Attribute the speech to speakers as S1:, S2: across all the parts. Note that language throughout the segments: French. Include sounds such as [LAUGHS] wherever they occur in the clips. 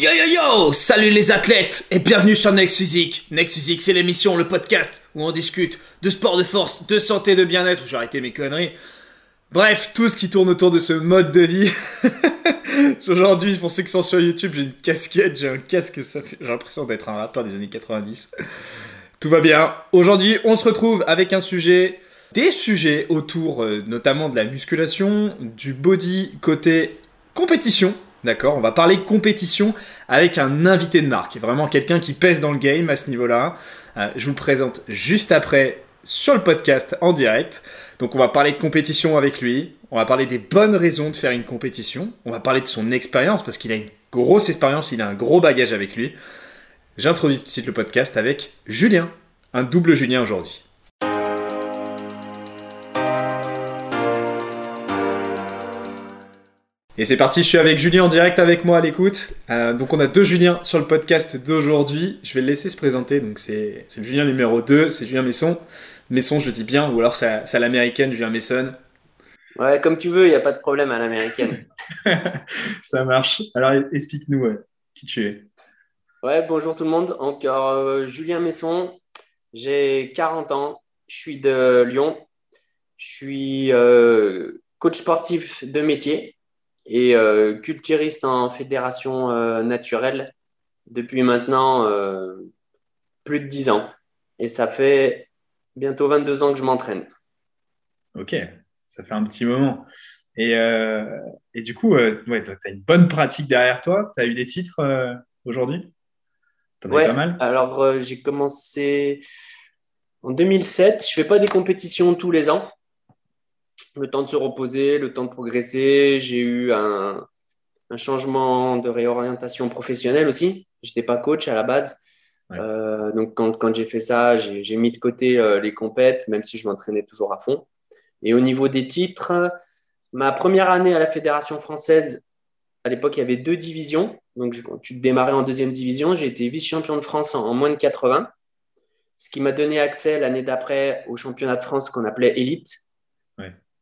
S1: Yo yo yo Salut les athlètes et bienvenue sur Next Physique. Physique, c'est l'émission, le podcast où on discute de sport de force, de santé, de bien-être. J'ai arrêté mes conneries. Bref, tout ce qui tourne autour de ce mode de vie. [LAUGHS] Aujourd'hui, pour ceux qui sont sur YouTube, j'ai une casquette, j'ai un casque, ça fait... j'ai l'impression d'être un rappeur des années 90. Tout va bien. Aujourd'hui, on se retrouve avec un sujet, des sujets autour euh, notamment de la musculation, du body côté compétition. D'accord, on va parler compétition avec un invité de marque, vraiment quelqu'un qui pèse dans le game à ce niveau-là. Euh, je vous le présente juste après sur le podcast en direct. Donc on va parler de compétition avec lui, on va parler des bonnes raisons de faire une compétition, on va parler de son expérience parce qu'il a une grosse expérience, il a un gros bagage avec lui. J'introduis tout de suite le podcast avec Julien, un double Julien aujourd'hui. Et c'est parti, je suis avec Julien en direct avec moi à l'écoute. Euh, donc on a deux Juliens sur le podcast d'aujourd'hui. Je vais le laisser se présenter. Donc c'est le Julien numéro 2, c'est Julien Messon. Messon, je dis bien, ou alors c'est à l'américaine, Julien Messon.
S2: Ouais, comme tu veux, il n'y a pas de problème à l'américaine. [LAUGHS]
S1: Ça marche. Alors explique-nous qui tu es.
S2: Ouais, bonjour tout le monde. Encore euh, Julien Messon, j'ai 40 ans, je suis de Lyon, je suis euh, coach sportif de métier et euh, culturiste en fédération euh, naturelle depuis maintenant euh, plus de 10 ans. Et ça fait bientôt 22 ans que je m'entraîne.
S1: Ok, ça fait un petit moment. Et, et du coup, ouais, tu as une bonne pratique derrière toi? Tu as eu des titres aujourd'hui?
S2: Ouais, pas mal? alors j'ai commencé en 2007. Je fais pas des compétitions tous les ans le temps de se reposer, le temps de progresser. J'ai eu un, changement de réorientation professionnelle aussi. Je n'étais pas coach à la base. Euh, donc, quand, j'ai fait ça, j'ai mis de côté euh, les compètes, même si je m'entraînais toujours à fond. Et au niveau des titres, ma première année à la Fédération française, à l'époque, il y avait deux divisions. Donc, tu démarrais en deuxième division. J'ai été vice-champion de France en, en, moins de 80, ce qui m'a donné accès l'année d'après au championnat de France qu'on appelait Élite.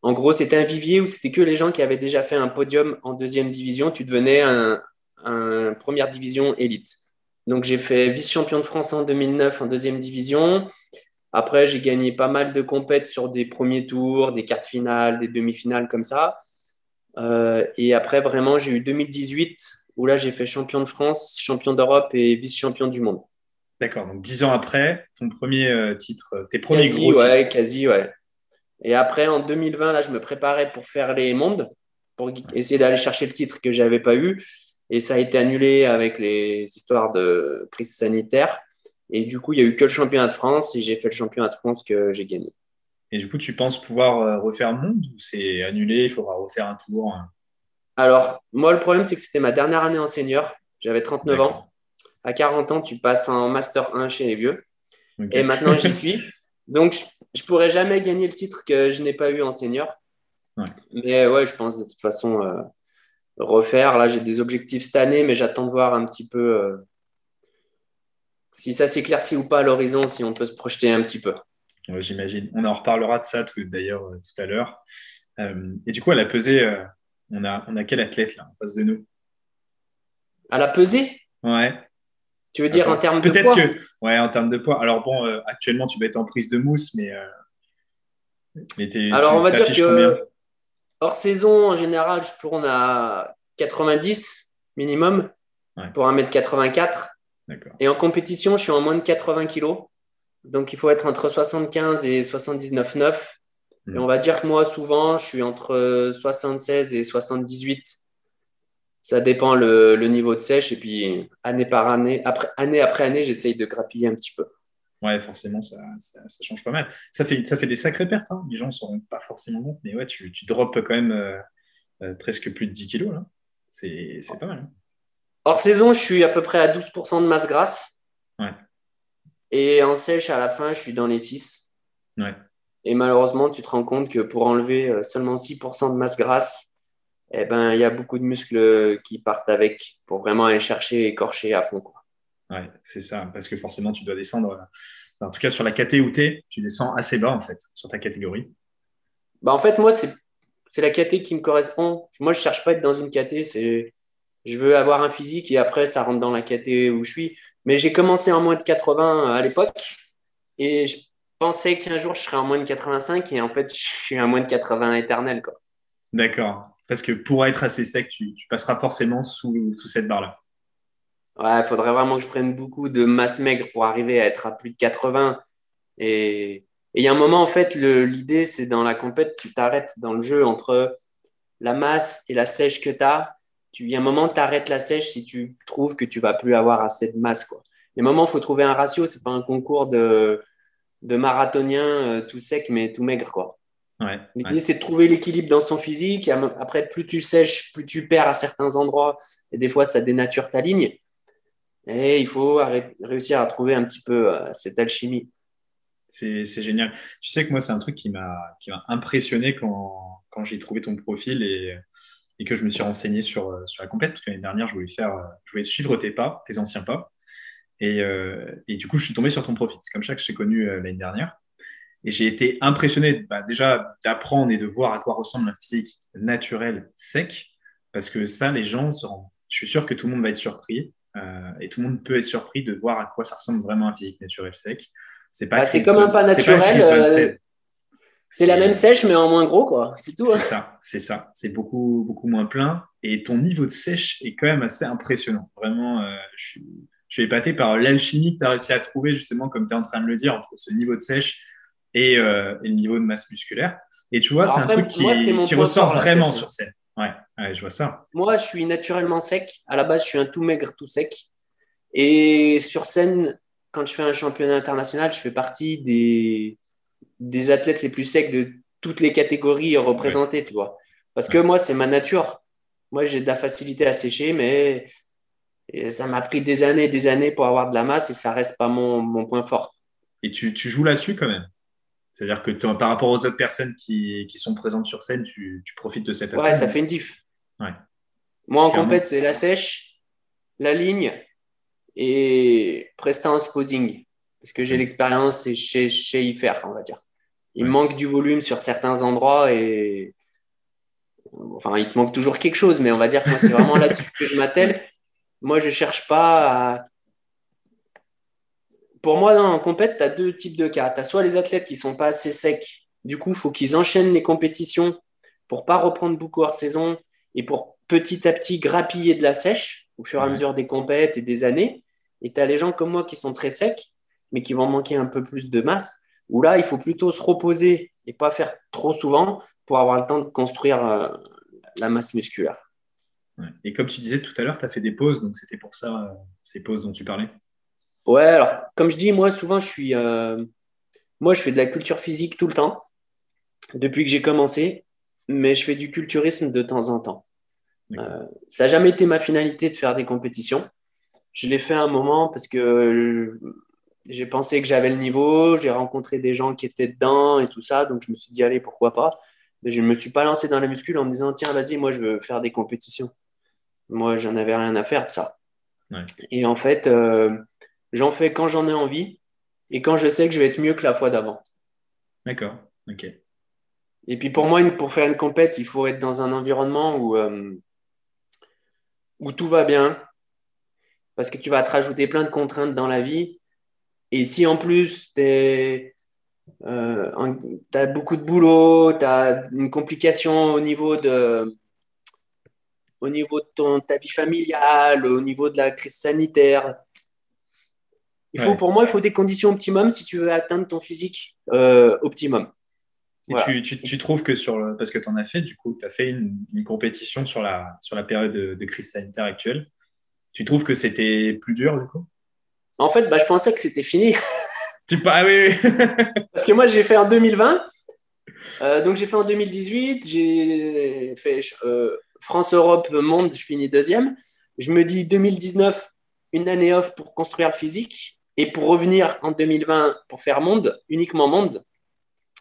S2: En gros, c'était un vivier où c'était que les gens qui avaient déjà fait un podium en deuxième division. Tu devenais un, première division élite. Donc, j'ai fait vice-champion de France en 2009 en deuxième division. Après, j'ai gagné pas mal de compètes sur des premiers tours, des quarts finales, des demi-finales comme ça. Euh, et après, vraiment, j'ai eu 2018 où là, j'ai fait champion de France, champion d'Europe et vice-champion du monde.
S1: D'accord, donc dix ans après, ton premier euh, titre, tes premiers
S2: quasi,
S1: gros
S2: ouais, Quasi, ouais. Et après, en 2020, là, je me préparais pour faire les mondes, pour essayer d'aller chercher le titre que je n'avais pas eu. Et ça a été annulé avec les histoires de crise sanitaire. Et du coup, il n'y a eu que le championnat de France et j'ai fait le championnat de France que j'ai gagné.
S1: Et du coup, tu penses pouvoir euh, refaire le monde ou c'est annulé, il faudra refaire un tour hein?
S2: Alors, moi, le problème, c'est que c'était ma dernière année en senior. J'avais 39 ans. À 40 ans, tu passes en Master 1 chez les vieux. Et maintenant, j'y [LAUGHS] suis. Donc, je pourrais jamais gagner le titre que je n'ai pas eu en senior. Mais ouais, je pense de toute façon euh, refaire. Là, j'ai des objectifs cette année, mais j'attends de voir un petit peu euh, si ça s'éclaircit ou pas à l'horizon, si on peut se projeter un petit peu.
S1: J'imagine. On en reparlera de ça d'ailleurs euh, tout à l'heure. et du coup, à la pesée, on, a, on a quel athlète là en face de nous?
S2: À la pesée?
S1: Ouais.
S2: Tu veux dire en termes de poids
S1: que, Ouais, en termes de poids. Alors bon, euh, actuellement, tu vas être en prise de mousse, mais. Euh,
S2: Alors, on va dire que hors saison, en général, je tourne à 90 minimum pour 1m84. Et en compétition, je suis en moins de 80 kg. Donc, il faut être entre 75 et 79,9. Et hmm. on va dire que moi, souvent, je suis entre 76 et 78 ça dépend le, niveau de sèche. Et puis, année par année, après, année après année, j'essaye de grappiller un petit peu.
S1: Ouais, forcément, ça, ça, change pas mal. Ça fait, ça fait des sacrées pertes. Hein. Les gens ne s'en rendent pas forcément compte. Mais ouais, tu, tu drops quand même euh, euh, presque plus de 10 kilos. Là. C'est, pas mal. Hein.
S2: Hors saison, je suis à peu près à 12% de masse grasse.
S1: Ouais.
S2: Et en sèche, à la fin, je suis dans les 6.
S1: Ouais.
S2: Et malheureusement, tu te rends compte que pour enlever euh, seulement 6% de masse grasse, eh ben, il y a beaucoup de muscles qui partent avec pour vraiment aller chercher et écorcher à fond. Quoi.
S1: Ouais, c'est ça, parce que forcément, tu dois descendre. En tout cas, sur la KT où tu tu descends assez bas, en fait, sur ta catégorie.
S2: Bah, en fait, moi, c'est, c'est la KT qui me correspond. Moi, je cherche pas à être dans une KT. C'est... je veux avoir un physique et après, ça rentre dans la catégorie où je suis. Mais j'ai commencé en moins de 80 à l'époque et je pensais qu'un jour, je serais en moins de 85 et en fait, je suis en moins de 80 éternel.
S1: D'accord. Parce que pour être assez sec, tu, passeras forcément sous, cette barre-là.
S2: Ouais, il faudrait vraiment que je prenne beaucoup de masse maigre pour arriver à être à plus de 80. Et il y a un moment, en fait, l'idée, c'est dans la compète, tu t'arrêtes dans le jeu entre la masse et la sèche que tu as. Il y a un moment, tu arrêtes la sèche si tu trouves que tu vas plus avoir assez de masse. Quoi. Il y a un moment, il faut trouver un ratio. Ce n'est pas un concours de, de marathonien euh, tout sec, mais tout maigre. Quoi. L'idée, c'est de trouver l'équilibre dans son physique. Après, plus tu sèches, plus tu perds à certains endroits. Et des fois, ça dénature ta ligne. Et il faut réussir à trouver un petit peu euh, cette alchimie.
S1: C'est génial. Tu sais que moi, c'est un truc qui m'a impressionné quand, quand j'ai trouvé ton profil et, et, que je me suis renseigné sur, euh, sur la compète. Parce que l'année dernière, je voulais, faire, euh, je voulais suivre tes pas, tes anciens pas. Et, et du coup, je suis tombé sur ton profil. C'est comme ça que je t'ai connu l'année dernière. Et j'ai été impressionné bah, déjà d'apprendre et de voir à quoi ressemble un physique naturel sec. Parce que ça, les gens, je suis sûr que tout le monde va être surpris. Euh, et tout le monde peut être surpris de voir à quoi ça ressemble vraiment un physique naturel sec.
S2: C'est pas bah, comme un pas naturel. Euh, c'est la même sèche, mais en moins gros, quoi. C'est tout.
S1: C'est hein. ça, c'est ça. C'est beaucoup, beaucoup moins plein. Et ton niveau de sèche est quand même assez impressionnant. Vraiment, euh, je, suis, je, suis, épaté par l'alchimie que tu as réussi à trouver, justement, comme tu es en train de le dire, entre ce niveau de sèche et, et le niveau de masse musculaire. Et tu vois, c'est un truc qui, qui ressort vraiment sur scène. Ouais, je vois ça.
S2: Moi, je suis naturellement sec. À la base, je suis un tout maigre, tout sec. Et sur scène, quand je fais un championnat international, je fais partie des, des athlètes les plus secs de toutes les catégories représentées, tu vois. Parce que moi, c'est ma nature. Moi, j'ai de la facilité à sécher, mais ça m'a pris des années et des années pour avoir de la masse et ça reste pas mon, mon point fort.
S1: Et tu, tu joues là-dessus quand même? C'est-à-dire que par rapport aux autres personnes qui, qui sont présentes sur scène, tu, tu profites de cette
S2: Ouais, ça fait une diff. Moi, en compète, c'est la sèche, la ligne et prestance posing. Parce que j'ai l'expérience et y faire, on va dire. Il manque du volume sur certains endroits et. Enfin, il te manque toujours quelque chose, mais on va dire que c'est vraiment là-dessus que je m'attelle. [LAUGHS] Moi, je ne cherche pas à pour moi, en compète, tu as deux types de cas. Tu as soit les athlètes qui sont pas assez secs, du coup, il faut qu'ils enchaînent les compétitions pour pas reprendre beaucoup hors saison et pour petit à petit grappiller de la sèche au fur et à mesure des compètes et des années. Et tu as les gens comme moi qui sont très secs, mais qui vont manquer un peu plus de masse, où là, il faut plutôt se reposer et pas faire trop souvent pour avoir le temps de construire euh, la masse musculaire.
S1: Et comme tu disais tout à l'heure, tu as fait des pauses, donc c'était pour ça, euh, ces pauses dont tu parlais
S2: Ouais, alors, comme je dis, moi, souvent, je suis. Euh, moi, je fais de la culture physique tout le temps, depuis que j'ai commencé, mais je fais du culturisme de temps en temps. Euh, ça n'a jamais été ma finalité de faire des compétitions. Je l'ai fait un moment parce que j'ai pensé que j'avais le niveau, j'ai rencontré des gens qui étaient dedans et tout ça, donc je me suis dit, allez, pourquoi pas. Mais je ne me suis pas lancé dans la muscule en me disant, tiens, vas-y, moi, je veux faire des compétitions. Moi, j'en avais rien à faire de ça. Et en fait, euh, J'en fais quand j'en ai envie et quand je sais que je vais être mieux que la fois d'avant.
S1: D'accord, ok.
S2: Et puis pour moi, pour faire une compète, il faut être dans un environnement où, euh, où tout va bien, parce que tu vas te rajouter plein de contraintes dans la vie. Et si en plus tu euh, as beaucoup de boulot, tu as une complication au niveau de, au niveau de ton, ta vie familiale, au niveau de la crise sanitaire, il faut, Pour moi, il faut des conditions optimum si tu veux atteindre ton physique euh, optimum.
S1: Et tu, tu, trouves que sur le, parce que tu en as fait, du coup, tu as fait une, compétition sur la, sur la période de, crise sanitaire actuelle. Tu trouves que c'était plus dur, du coup?
S2: En fait, bah, je pensais que c'était fini. [LAUGHS]
S1: Tu ah, oui, oui. [LAUGHS]
S2: parce que moi, j'ai fait en 2020. Euh, donc, j'ai fait en 2018. J'ai fait euh, France-Europe Monde, je finis deuxième. Je me dis 2019, une année off pour construire le physique. Et pour revenir en 2020 pour faire monde, uniquement monde,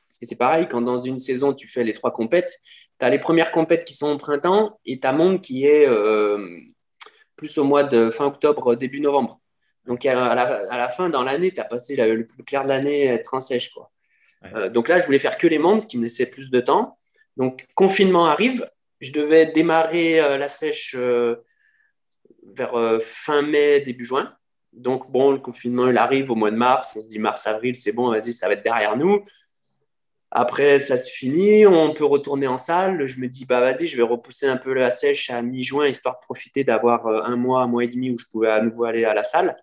S2: parce que c'est pareil, quand dans une saison tu fais les trois compètes, tu as les premières compètes qui sont au printemps et tu as monde qui est euh, plus au mois de fin octobre, début novembre. Donc à la, fin, dans l'année, tu as passé le plus clair de l'année être en sèche. Quoi. Euh, donc là, je voulais faire que les mondes, ce qui me laissait plus de temps. Donc confinement arrive, je devais démarrer euh, la sèche vers fin mai, début juin. Donc, bon, le confinement, il arrive au mois de mars. On se dit mars, avril, c'est bon, vas-y, ça va être derrière nous. Après, ça se finit, on peut retourner en salle. Je me dis, bah vas-y, je vais repousser un peu la sèche à mi-juin, histoire de profiter d'avoir euh, un mois, un mois et demi où je pouvais à nouveau aller à la salle.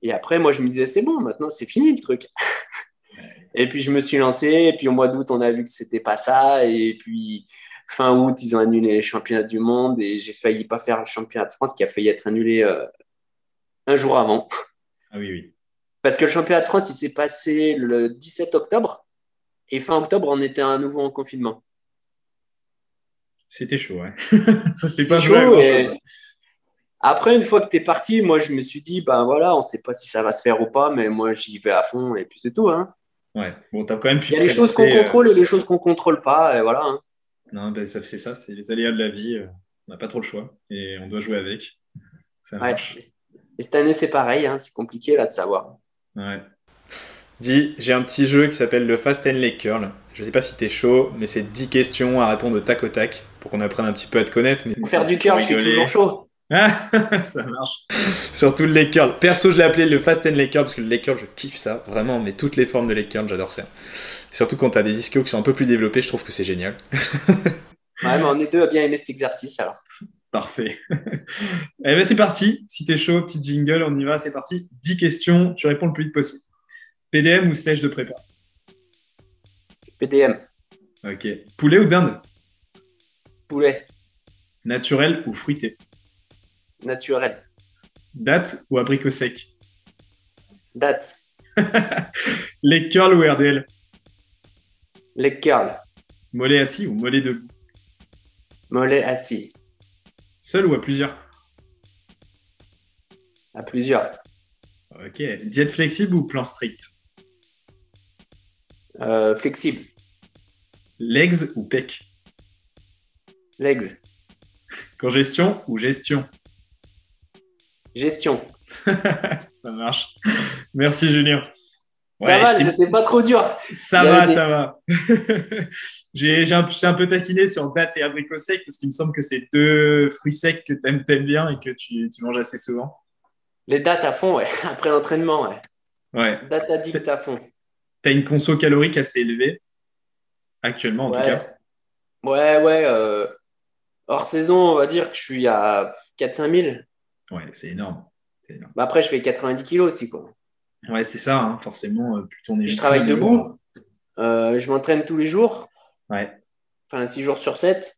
S2: Et après, moi, je me disais, c'est bon, maintenant, c'est fini le truc. [LAUGHS] et puis, je me suis lancé. Et puis, au mois d'août, on a vu que c'était pas ça. Et puis, fin août, ils ont annulé les championnats du monde. Et j'ai failli pas faire le championnat de France qui a failli être annulé euh, un jour avant.
S3: Ah oui, oui.
S2: Parce que le championnat de France, il s'est passé le 17 octobre. Et fin octobre, on était à nouveau en confinement.
S3: C'était chaud, ouais. [LAUGHS] ça s'est pas chaud.
S2: Après, une fois que tu es parti, moi, je me suis dit, ben voilà, on ne sait pas si ça va se faire ou pas, mais moi, j'y vais à fond et puis c'est tout. Hein.
S3: Ouais, bon, as quand même pu.
S2: Il y a les choses qu'on euh, contrôle et les choses qu'on contrôle pas, et voilà. Hein.
S3: Non, ben, c'est ça, c'est les aléas de la vie. Euh, on n'a pas trop le choix et on doit jouer avec.
S2: ouais. Et cette année, c'est pareil, hein, c'est compliqué là de savoir.
S3: Ouais.
S1: Dis, j'ai un petit jeu qui s'appelle le Fast and Lake Curl. Je sais pas si t'es chaud, mais c'est 10 questions à répondre au tac au tac pour qu'on apprenne un petit peu à te connaître. Mais...
S2: Pour faire du curl, je suis toujours chaud. [LAUGHS]
S3: ça marche.
S1: Surtout le leg curl. Perso, je l'ai appelé le fast and leg curl parce que le leg curl, je kiffe ça, vraiment, mais toutes les formes de leg curl, j'adore ça. surtout quand t'as des ischios qui sont un peu plus développés, je trouve que c'est génial. [LAUGHS]
S2: ouais, mais on est deux à bien aimer cet exercice alors.
S3: Parfait. Eh ben c'est parti. Si t'es chaud, petit jingle, on y va, c'est parti. 10 questions, tu réponds le plus vite possible. PDM ou sèche de prépa?
S2: PDM.
S3: Ok. Poulet ou dinde?
S2: Poulet.
S3: Naturel ou fruité?
S2: Naturel.
S3: Date ou abricot sec?
S2: Date. [LAUGHS]
S3: Les curls ou RDL
S2: Les curls.
S3: Mollet assis ou mollet debout?
S2: Mollet assis.
S3: Seul ou à plusieurs?
S2: À plusieurs.
S3: Ok. Diète flexible ou plan strict?
S2: Euh, flexible.
S3: Legs ou pec?
S2: Legs.
S3: Congestion ou gestion?
S2: Gestion. [LAUGHS]
S3: ça marche. Merci Julien.
S2: Ça va, c'était pas trop dur.
S3: Ça va, ça va. [LAUGHS] j'ai un, un, peu taquiné sur date et abricot sec parce qu'il me semble que c'est deux fruits secs que tu aimes, bien et que tu, tu, manges assez souvent.
S2: Les dates à fond, ouais. [LAUGHS] Après l'entraînement, ouais.
S3: Ouais.
S2: Date addict à fond
S3: tu as une conso calorique assez élevée, actuellement en tout cas.
S2: Ouais, ouais. Euh, hors saison, on va dire que je suis à 4-5 000.
S3: Ouais, c'est énorme.
S2: Bah, après, je fais 90 kilos aussi. Quoi.
S3: Ouais, c'est ça, hein. forcément. Euh, plus ton
S2: je travaille debout. Euh, je m'entraîne tous les jours.
S3: Ouais.
S2: Enfin, 6 jours sur 7.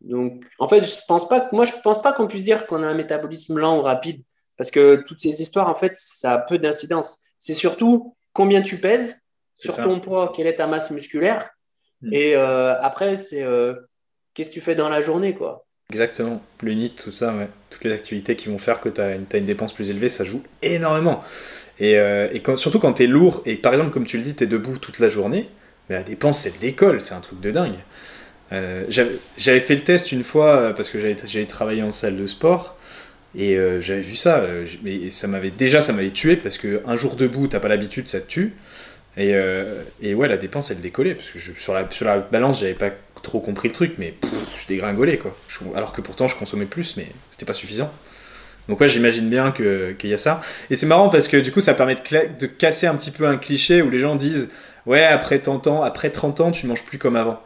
S2: Donc, en fait, je pense pas, moi, je pense pas qu'on puisse dire qu'on a un métabolisme lent ou rapide. Parce que toutes ces histoires, en fait, ça a peu d'incidence. C'est surtout combien tu pèses sur ton poids, quelle est ta masse musculaire. Hmm. Et euh, après, c'est euh, qu'est-ce que tu fais dans la journée, quoi.
S1: Exactement, le NIT, tout ça, ouais. toutes les activités qui vont faire que tu as, une dépense plus élevée, ça joue énormément. Et, euh, et surtout quand tu es lourd, et par exemple, comme tu le dis, tu es debout toute la journée, la dépense, elle décolle, c'est un truc de dingue. j'avais fait le test une fois parce que j'avais travaillé en salle de sport et j'avais vu ça, mais ça m'avait déjà ça m'avait tué parce que un jour debout, t'as pas l'habitude, ça te tue. Et, euh, ouais, la dépense, elle décollait, parce que sur la balance, j'avais pas trop compris le truc, mais je dégringolais, quoi. alors que pourtant, je consommais plus, mais c'était pas suffisant. Donc ouais, j'imagine bien qu'il y a ça. Et c'est marrant parce que du coup, ça permet de, de, casser un petit peu un cliché où les gens disent « Ouais, après 30 ans, après 30 ans, tu manges plus comme avant. »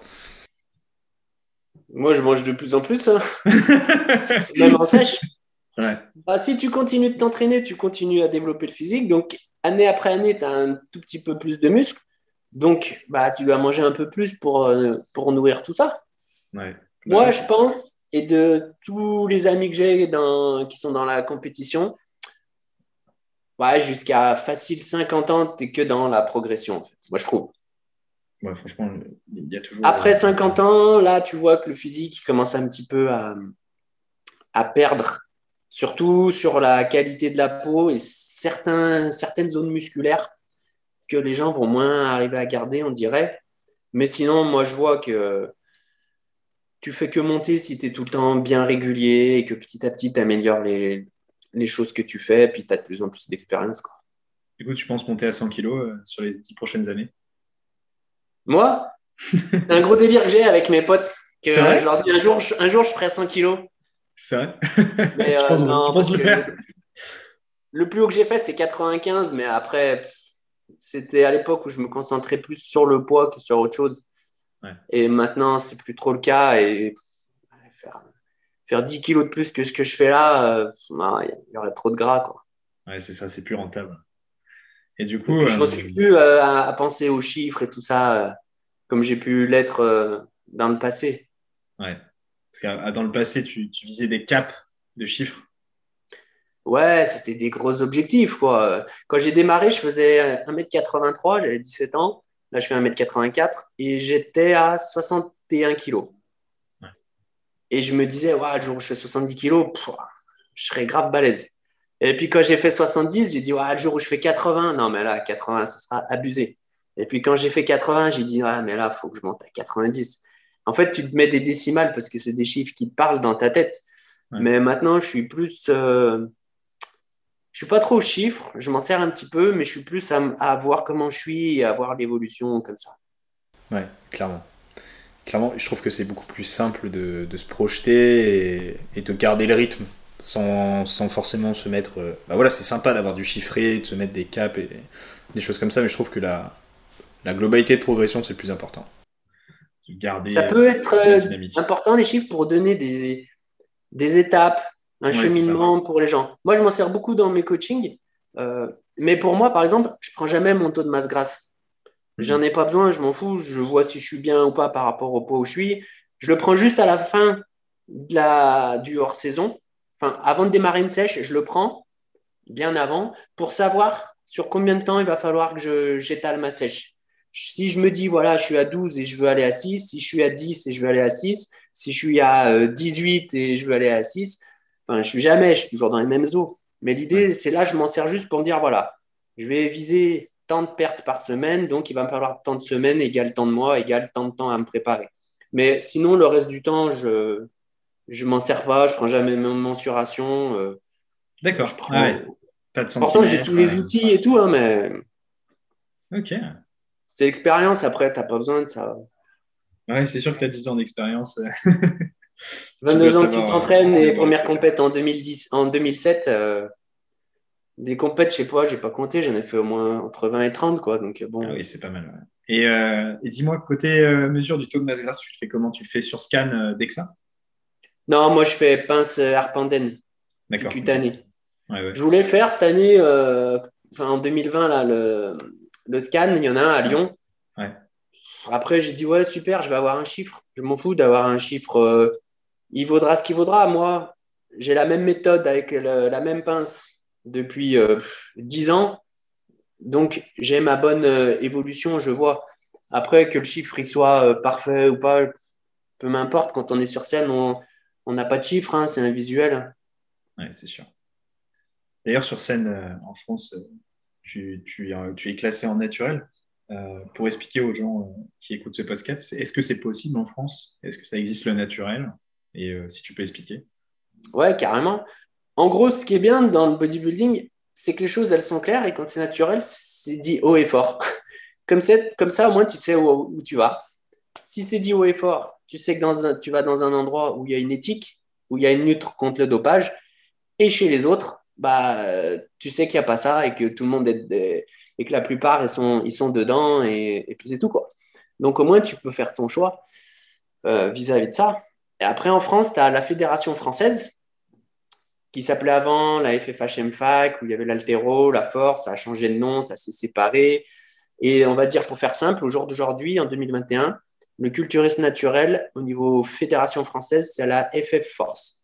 S2: Moi, je mange de plus en plus, hein. [LAUGHS] même en sèche. Bah, si tu continues de t'entraîner, tu continues à développer le physique. Donc, année après année, tu as un tout petit peu plus de muscles. Donc, bah, tu dois manger un peu plus pour, euh, pour nourrir tout ça. Moi, je pense, et de tous les amis que j'ai qui sont dans la compétition, ouais, jusqu'à facile 50 ans, tu n'es que dans la progression. Moi, je trouve.
S3: franchement, il y a toujours.
S2: Après 50 ans, là, tu vois que le physique commence un petit peu à, à perdre surtout sur la qualité de la peau et certains, certaines zones musculaires que les gens vont moins arriver à garder, on dirait. Mais sinon, moi, je vois que tu fais que monter si tu es tout le temps bien régulier et que petit à petit, tu améliores les, les, choses que tu fais et puis tu as de plus en plus d'expérience.
S3: Du coup, tu penses monter à 100 kg euh, sur les 10 prochaines années?
S2: Moi? [LAUGHS] C'est un gros délire que j'ai avec mes potes. Que je leur dis un jour, un jour, je ferai 100 kg.
S3: C'est vrai? [LAUGHS] [LAUGHS] Tu, penses, le faire?
S2: le, plus haut que j'ai fait, c'est 95, mais après, c'était à l'époque où je me concentrais plus sur le poids que sur autre chose. Et maintenant, c'est plus trop le cas. Et faire, 10 kilos de plus que ce que je fais là, euh, il y aurait trop de gras. Quoi.
S3: Ouais, c'est ça, c'est plus rentable. Et du coup.
S2: je ne suis euh, plus euh, à, penser aux chiffres et tout ça, comme j'ai pu l'être dans le passé.
S3: Ouais. Parce que dans le passé, tu, tu visais des caps de chiffres?
S2: Ouais, c'était des gros objectifs. Quoi. Quand j'ai démarré, je faisais 1m83, j'avais 17 ans. Là, je fais 1m84 et j'étais à 61 kg. Et je me disais, ouais, le jour où je fais 70 kg, je serais grave balèze. Et puis quand j'ai fait 70, j'ai dit, ouais, le jour où je fais 80, non, mais là, 80, ça sera abusé. Et puis quand j'ai fait 80, j'ai dit, mais là, il faut que je monte à 90. En fait, tu te mets des décimales parce que c'est des chiffres qui parlent dans ta tête. Mais maintenant, je suis plus. Euh, je suis pas trop aux chiffres, je m'en sers un petit peu, mais je suis plus à, voir comment je suis et à voir l'évolution comme ça.
S1: Ouais, clairement. Clairement, je trouve que c'est beaucoup plus simple de, se projeter et, de garder le rythme sans, forcément se mettre. Euh, bah voilà, c'est sympa d'avoir du chiffré, de se mettre des caps et des choses comme ça, mais je trouve que la, la globalité de progression, c'est le plus important.
S2: ça peut être euh, important, les chiffres, pour donner des, des étapes, un cheminement pour les gens. Moi, je m'en sers beaucoup dans mes coachings. Euh, mais pour moi, par exemple, je prends jamais mon taux de masse grasse. Mhm. J'en ai pas besoin, je m'en fous. Je vois si je suis bien ou pas par rapport au poids où je suis. Je le prends juste à la fin de la, du hors-saison. Enfin, avant de démarrer une sèche, je le prends bien avant pour savoir sur combien de temps il va falloir que j'étale ma sèche. Si je me dis, voilà, je suis à 12 et je veux aller à 6, si je suis à 10 et je veux aller à 6, si je suis à 18 euh, et je veux aller à 6, Enfin, je suis jamais, je suis toujours dans les mêmes eaux. Mais l'idée, c'est là, je m'en sers juste pour me dire voilà, je vais viser tant de pertes par semaine, donc il va me falloir tant de semaines égale tant de mois, égale tant de temps à me préparer. Mais sinon, le reste du temps, je je m'en sers pas, je prends jamais mon mensuration. Euh,
S3: D'accord. Je prends...
S2: Pas de Pourtant, j'ai tous les outils et tout, hein, mais.
S3: Ok.
S2: C'est l'expérience, après, tu n'as pas besoin de ça.
S3: Ouais, c'est sûr que tu as 10 ans d'expérience. [LAUGHS]
S2: 22 ans que tu t'entraînes et première compète en, 2010, en 2007. Euh, des compètes, je sais pas, j'ai pas compté, j'en ai fait au moins entre 20 et 30. Quoi, donc, bon.
S3: Ah oui, c'est pas mal. Et, euh, et dis-moi, côté euh, mesure du taux de masse grasse, tu le fais comment? Tu le fais sur scan DEXA?
S2: Non, moi je fais pince Arpanden, cutanée. Je voulais faire cette année, en 2020, là, le, le, scan, il y en a un à Lyon. Après, j'ai dit, ouais, super, je vais avoir un chiffre. Je m'en fous d'avoir un chiffre il vaudra ce qu'il vaudra. Moi, j'ai la même méthode avec la même pince depuis euh, dix 10 ans. Donc, j'ai ma bonne euh, évolution, je vois. Après, que le chiffre il soit euh, parfait ou pas, peu m'importe. Quand on est sur scène, on n'a pas de chiffre, hein, c'est un visuel.
S3: Oui, c'est sûr. D'ailleurs, sur scène en France, tu, tu, es classé en naturel. pour expliquer aux gens qui écoutent ce podcast, est-ce que c'est possible en France? Est-ce que ça existe le naturel? Et euh, si tu peux expliquer.
S2: Ouais, carrément. En gros, ce qui est bien dans le bodybuilding, c'est que les choses, elles sont claires et quand c'est naturel, c'est dit haut et fort. [LAUGHS] comme, ça, au moins, tu sais où, tu vas. Si c'est dit haut et fort, tu sais que dans tu vas dans un endroit où il y a une éthique, où il y a une lutte contre le dopage. Et chez les autres, bah, tu sais qu'il n'y a pas ça et que tout le monde est, et que la plupart, ils sont, ils sont dedans et, et c'est tout. Quoi. Donc, au moins, tu peux faire ton choix euh, vis-à-vis de ça. Et après, en France, tu as la Fédération française, qui s'appelait avant la FFHMFAC, où il y avait l'Altéro, la Force, ça a changé de nom, ça s'est séparé. Et on va dire, pour faire simple, au jour d'aujourd'hui, en 2021, le culturisme naturel au niveau Fédération française, c'est la FF Force.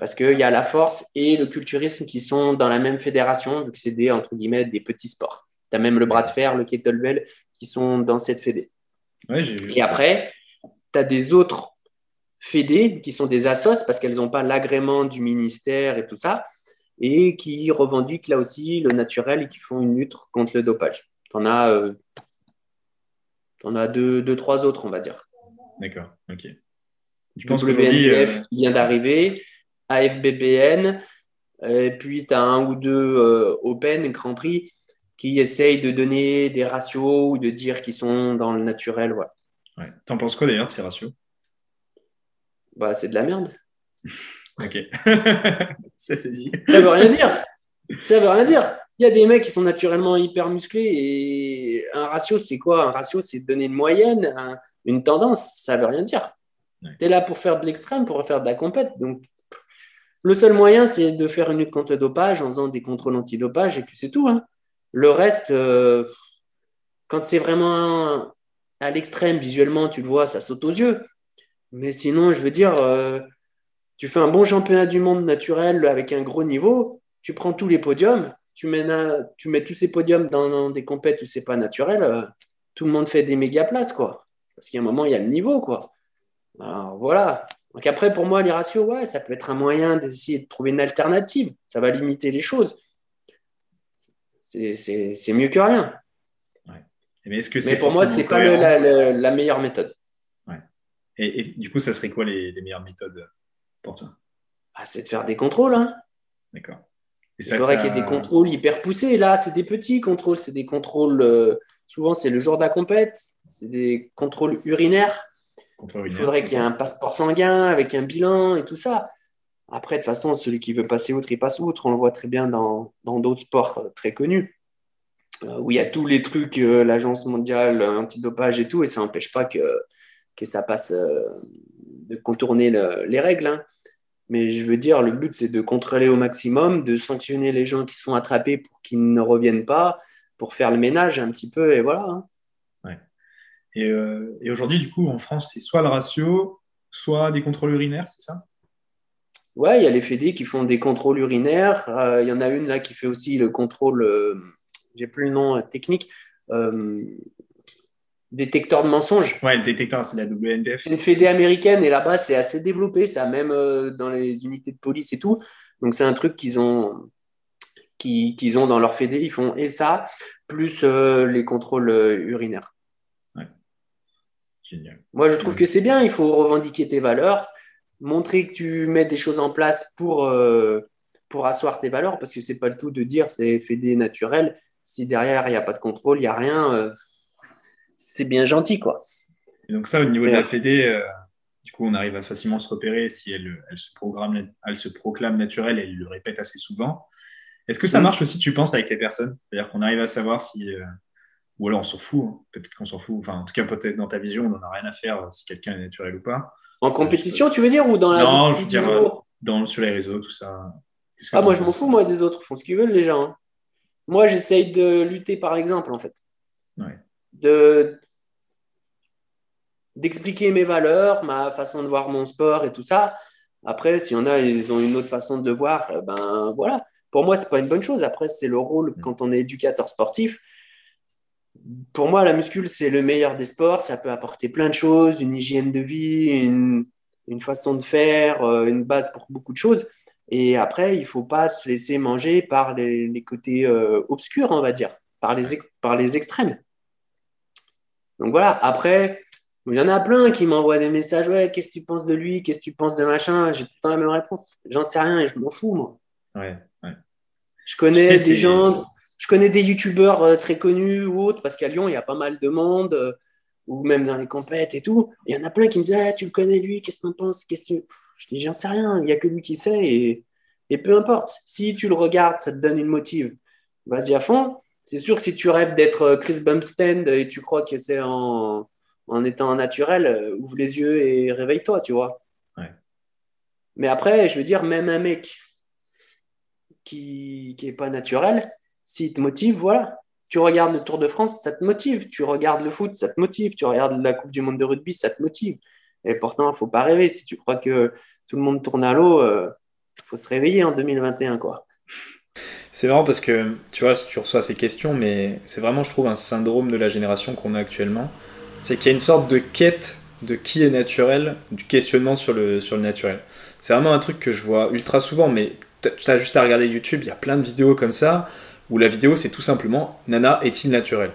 S2: Parce qu'il y a la force et le culturisme qui sont dans la même fédération, vu que c'est des, entre guillemets, des petits sports. Tu as même le bras de fer, le kettlebell, qui sont dans cette fédé. et après, tu as des autres fédés, qui sont des assos parce qu'elles n'ont pas l'agrément du ministère et tout ça, et qui revendiquent là aussi le naturel et qui font une lutte contre le dopage. Tu en as, euh, en as deux, deux, trois autres, on va dire.
S3: D'accord, ok.
S2: Je pense WNBF euh... qui vient d'arriver, AFBBN, et puis tu as un ou deux euh, Open, Grand Prix, qui essayent de donner des ratios ou de dire qu'ils sont dans le naturel. Ouais.
S3: Ouais. T'en penses quoi d'ailleurs de ces ratios?
S2: Bah, c'est de la merde. [LAUGHS]
S3: Ok. [LAUGHS]
S2: ça, c'est dit. Ça veut rien dire. Ça veut rien dire. Il y a des mecs qui sont naturellement hyper musclés et un ratio, c'est quoi? Un ratio, c'est donner une moyenne, une tendance. Ça veut rien dire. Tu es là pour faire de l'extrême, pour faire de la compète. Donc, le seul moyen, c'est de faire une lutte contre le dopage en faisant des contrôles antidopage et puis c'est tout. Hein. Le reste, euh, quand c'est vraiment à l'extrême, visuellement, tu le vois, ça saute aux yeux. Mais sinon, je veux dire, euh, tu fais un bon championnat du monde naturel avec un gros niveau, tu prends tous les podiums, tu mets, tu mets tous ces podiums dans, des compètes où c'est pas naturel, euh, tout le monde fait des méga places, quoi. Parce qu'il y a un moment, il y a le niveau, quoi. Alors voilà. Donc après, pour moi, les ratios, ouais, ça peut être un moyen d'essayer de trouver une alternative. Ça va limiter les choses. C'est mieux que rien. Mais, est-ce que Mais pour moi, ce n'est pas la, meilleure méthode.
S3: Et, du coup, ça serait quoi les, meilleures méthodes pour toi?
S2: Ah, C'est de faire des contrôles. Hein.
S3: D'accord.
S2: Il faudrait qu'il y ait des contrôles hyper poussés. Là, c'est des petits contrôles. C'est des contrôles, euh, souvent, c'est le jour d'accompète. C'est des contrôles urinaires. Il faudrait qu'il y ait un passeport sanguin avec un bilan et tout ça. Après, de toute façon, celui qui veut passer outre, il passe outre. On le voit très bien dans d'autres sports euh, très connus, euh, où il y a tous les trucs, euh, l'Agence mondiale antidopage et tout, et ça n'empêche pas que, que ça passe de contourner les règles. Hein. Mais je veux dire, le but, c'est de contrôler au maximum, de sanctionner les gens qui se font attraper pour qu'ils ne reviennent pas, pour faire le ménage un petit peu, et voilà. Hein.
S3: Euh, et, aujourd'hui, du coup, en France, c'est soit le ratio, soit des contrôles urinaires, c'est ça?
S2: Ouais, il y a les FED qui font des contrôles urinaires. Euh, il y en a une là qui fait aussi le contrôle, euh, j'ai plus le nom technique, détecteur de mensonges.
S3: Ouais, le détecteur, c'est la WNBF.
S2: C'est une fédé américaine et là-bas, c'est assez développé, ça, même dans les unités de police et tout. Donc, c'est un truc qu'ils ont, qu'ils ont dans leur fédé. Ils font et ça, plus les contrôles urinaires. Moi, je trouve que c'est bien. Il faut revendiquer tes valeurs, montrer que tu mets des choses en place pour, euh, pour asseoir tes valeurs, parce que c'est pas le tout de dire c'est fédé naturel. Si derrière, il n'y a pas de contrôle, il n'y a rien, euh, c'est bien gentil. quoi.
S3: Et donc, ça, au niveau de la fédé, euh, du coup, on arrive à facilement se repérer si elle, elle, se, programme, elle se proclame naturelle et elle le répète assez souvent. Est-ce que ça mm. marche aussi, tu penses, avec les personnes? C'est-à-dire qu'on arrive à savoir si ou alors on s'en fout, hein. peut-être qu'on s'en fout. Enfin, en tout cas, peut-être dans ta vision, on n'en a rien à faire euh, si quelqu'un est naturel ou pas.
S2: En compétition, tu veux dire, ou dans la
S3: Non, je veux dire, euh, dans, sur les réseaux, tout ça.
S2: Ah, moi, je m'en fous, moi, des autres. Ils font ce qu'ils veulent, les gens. Hein. Moi, j'essaye de lutter par l'exemple, en fait.
S3: Ouais.
S2: De d'expliquer mes valeurs, ma façon de voir mon sport et tout ça. Après, s'il y en a, ils ont une autre façon de le voir, euh, ben voilà. Pour moi, c'est pas une bonne chose. Après, c'est le rôle mm. quand on est éducateur sportif pour moi, la muscule, c'est le meilleur des sports. Ça peut apporter plein de choses, une hygiène de vie, une, façon de faire, euh, une base pour beaucoup de choses. Et après, il ne faut pas se laisser manger par les, côtés euh, obscurs, on va dire, par les, par les extrêmes. Donc voilà, après, il y en a plein qui m'envoient des messages Ouais, qu'est-ce que tu penses de lui Qu'est-ce que tu penses de machin J'ai tout le temps la même réponse. J'en sais rien et je m'en fous, moi.
S3: Ouais,
S2: Je connais des gens je connais des youtubeurs euh, très connus ou autres, parce qu'à Lyon, il y a pas mal de monde, euh, ou même dans les compètes et tout. Il y en a plein qui me disent ah, Tu le connais lui, qu'est-ce que tu en penses qu'est-ce que Je dis J'en sais rien, il n'y a que lui qui sait, et, et peu importe. Si tu le regardes, ça te donne une motive, vas-y à fond. C'est sûr que si tu rêves d'être euh, Chris Bumstead et tu crois que c'est en, en étant naturel, ouvre les yeux et réveille-toi, tu vois. Mais après, je veux dire, même un mec qui n'est pas naturel, s'il te motive, voilà. Tu regardes le Tour de France, ça te motive. Tu regardes le foot, ça te motive. Tu regardes la Coupe du Monde de rugby, ça te motive. Et pourtant, il ne faut pas rêver. Si tu crois que tout le monde tourne à l'eau, il euh, faut se réveiller en 2021, quoi.
S1: C'est marrant parce que tu vois, tu reçois ces questions, mais c'est vraiment, je trouve, un syndrome de la génération qu'on a actuellement. C'est qu'il y a une sorte de quête de qui est naturel, du questionnement sur le, sur le naturel. C'est vraiment un truc que je vois ultra souvent, mais tu as juste à regarder YouTube, il y a plein de vidéos comme ça où la vidéo c'est tout simplement Nana est-il naturel?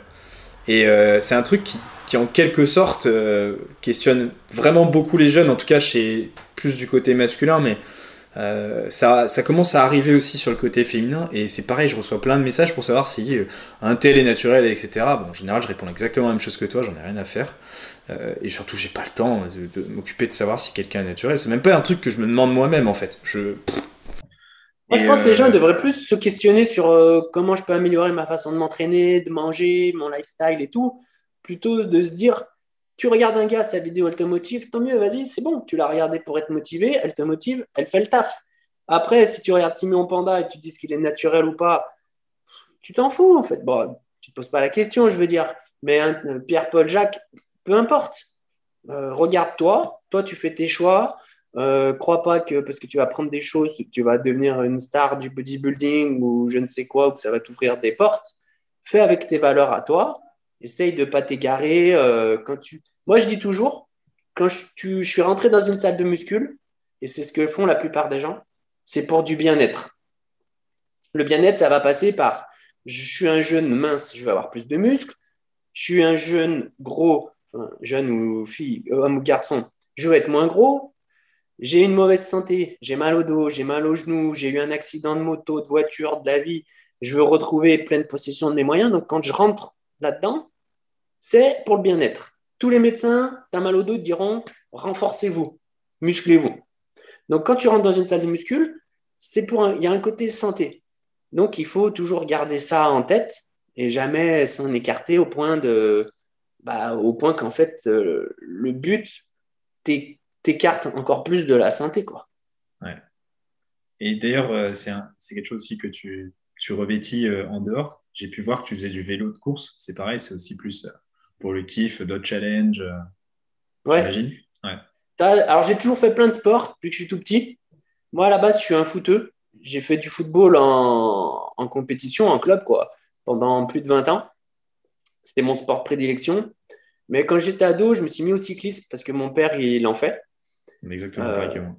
S1: Et euh, c'est un truc qui, en quelque sorte euh, questionne vraiment beaucoup les jeunes, en tout cas chez plus du côté masculin, mais Euh, ça, ça, commence à arriver aussi sur le côté féminin et c'est pareil, je reçois plein de messages pour savoir si euh, un tel est naturel, etc. Bon, en général, je réponds exactement la même chose que toi, j'en ai rien à faire. Euh, et surtout, j'ai pas le temps de, m'occuper de savoir si quelqu'un est naturel. C'est même pas un truc que je me demande moi-même en fait. Je...
S2: Moi, je pense que les gens devraient plus se questionner sur comment je peux améliorer ma façon de m'entraîner, de manger, mon lifestyle et tout, plutôt de se dire tu regardes un gars, sa vidéo, elle te motive, tant mieux, vas-y, c'est bon. Tu l'as regardé pour être motivé, elle te motive, elle fait le taf. Après, si tu regardes Simon Panda et tu dis qu'il est naturel ou pas, tu t'en fous, en fait. Bon, tu ne te poses pas la question, je veux dire. Mais Pierre-Paul Jacques, peu importe. Euh, regarde-toi, toi, tu fais tes choix. Euh, crois pas que parce que tu vas prendre des choses, tu vas devenir une star du bodybuilding ou je ne sais quoi, ou que ça va t'ouvrir des portes. Fais avec tes valeurs à toi. Essaye de pas t'égarer. Euh, quand tu moi, je dis toujours, quand je, suis rentré dans une salle de muscule, et c'est ce que font la plupart des gens, c'est pour du bien-être. Le bien-être, ça va passer par je suis un jeune mince, je vais avoir plus de muscles. Je suis un jeune gros, jeune ou fille, homme ou garçon, je vais être moins gros. J'ai une mauvaise santé, j'ai mal au dos, j'ai mal au genou, j'ai eu un accident de moto, de voiture, de la vie. Je veux retrouver pleine possession de mes moyens. Donc, quand je rentre là-dedans, c'est pour le bien-être. Tous les médecins, tu as mal au dos, diront renforcez-vous, musclez-vous. Donc, quand tu rentres dans une salle de muscule, c'est pour il y a un côté santé. Donc, il faut toujours garder ça en tête et jamais s'en écarter au point de, bah, au point qu'en fait, euh, le but t'écarte encore plus de la santé, quoi.
S3: Ouais. Et d'ailleurs, euh, c'est quelque chose aussi que tu, tu revêtis euh, en dehors. J'ai pu voir que tu faisais du vélo de course. C'est pareil, c'est aussi plus pour le kiff, d'autres challenges euh,
S2: Ouais. ouais. Alors, j'ai toujours fait plein de sports depuis que je suis tout petit. Moi, à la base, je suis un footeux. J'ai fait du football en, en, compétition, en club, quoi, pendant plus de 20 ans. C'était mon sport de prédilection. Mais quand j'étais ado, je me suis mis au cyclisme parce que mon père, il en fait.
S3: Exactement pareil que moi.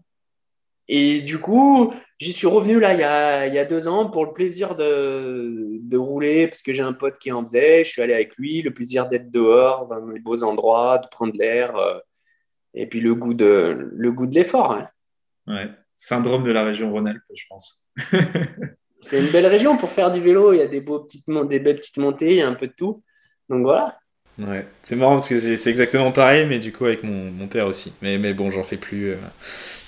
S2: Et du coup, j'y suis revenu là il y, a, il y, a, deux ans pour le plaisir de, de rouler, parce que j'ai un pote qui en faisait. Je suis allé avec lui, le plaisir d'être dehors, dans les beaux endroits, de prendre l'air, euh, et puis le goût de, le goût de l'effort. Hein.
S3: Ouais, syndrome de la région Rhône-Alpes, je pense. [LAUGHS]
S2: c'est une belle région pour faire du vélo. Il y a des, beaux petites, des belles petites montées, il y a un peu de tout. Donc voilà.
S1: Ouais, c'est marrant parce que c'est exactement pareil, mais du coup avec mon, mon père aussi. Mais, mais bon, j'en fais plus. Euh,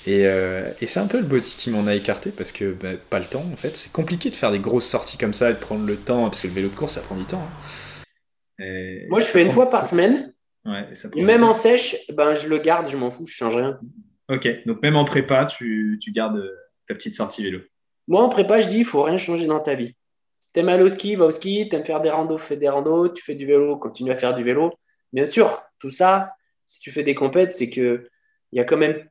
S1: et, euh, et c'est un peu le body qui m'en a écarté parce que bah, pas le temps en fait. C'est compliqué de faire des grosses sorties comme ça et de prendre le temps parce que le vélo de course ça prend du temps.
S2: Hein. Moi je fais une fois par semaine. Ouais, et même en sèche, ben, je le garde, je m'en fous, je change rien.
S3: Ok, donc même en prépa, tu, tu gardes euh, ta petite sortie vélo.
S2: Moi en prépa, je dis il faut rien changer dans ta vie. T'aimes aller au ski, va au ski, t'aimes faire des randos, fais des randos, tu fais du vélo, continue à faire du vélo. Bien sûr, tout ça, si tu fais des compètes, c'est que il y a quand même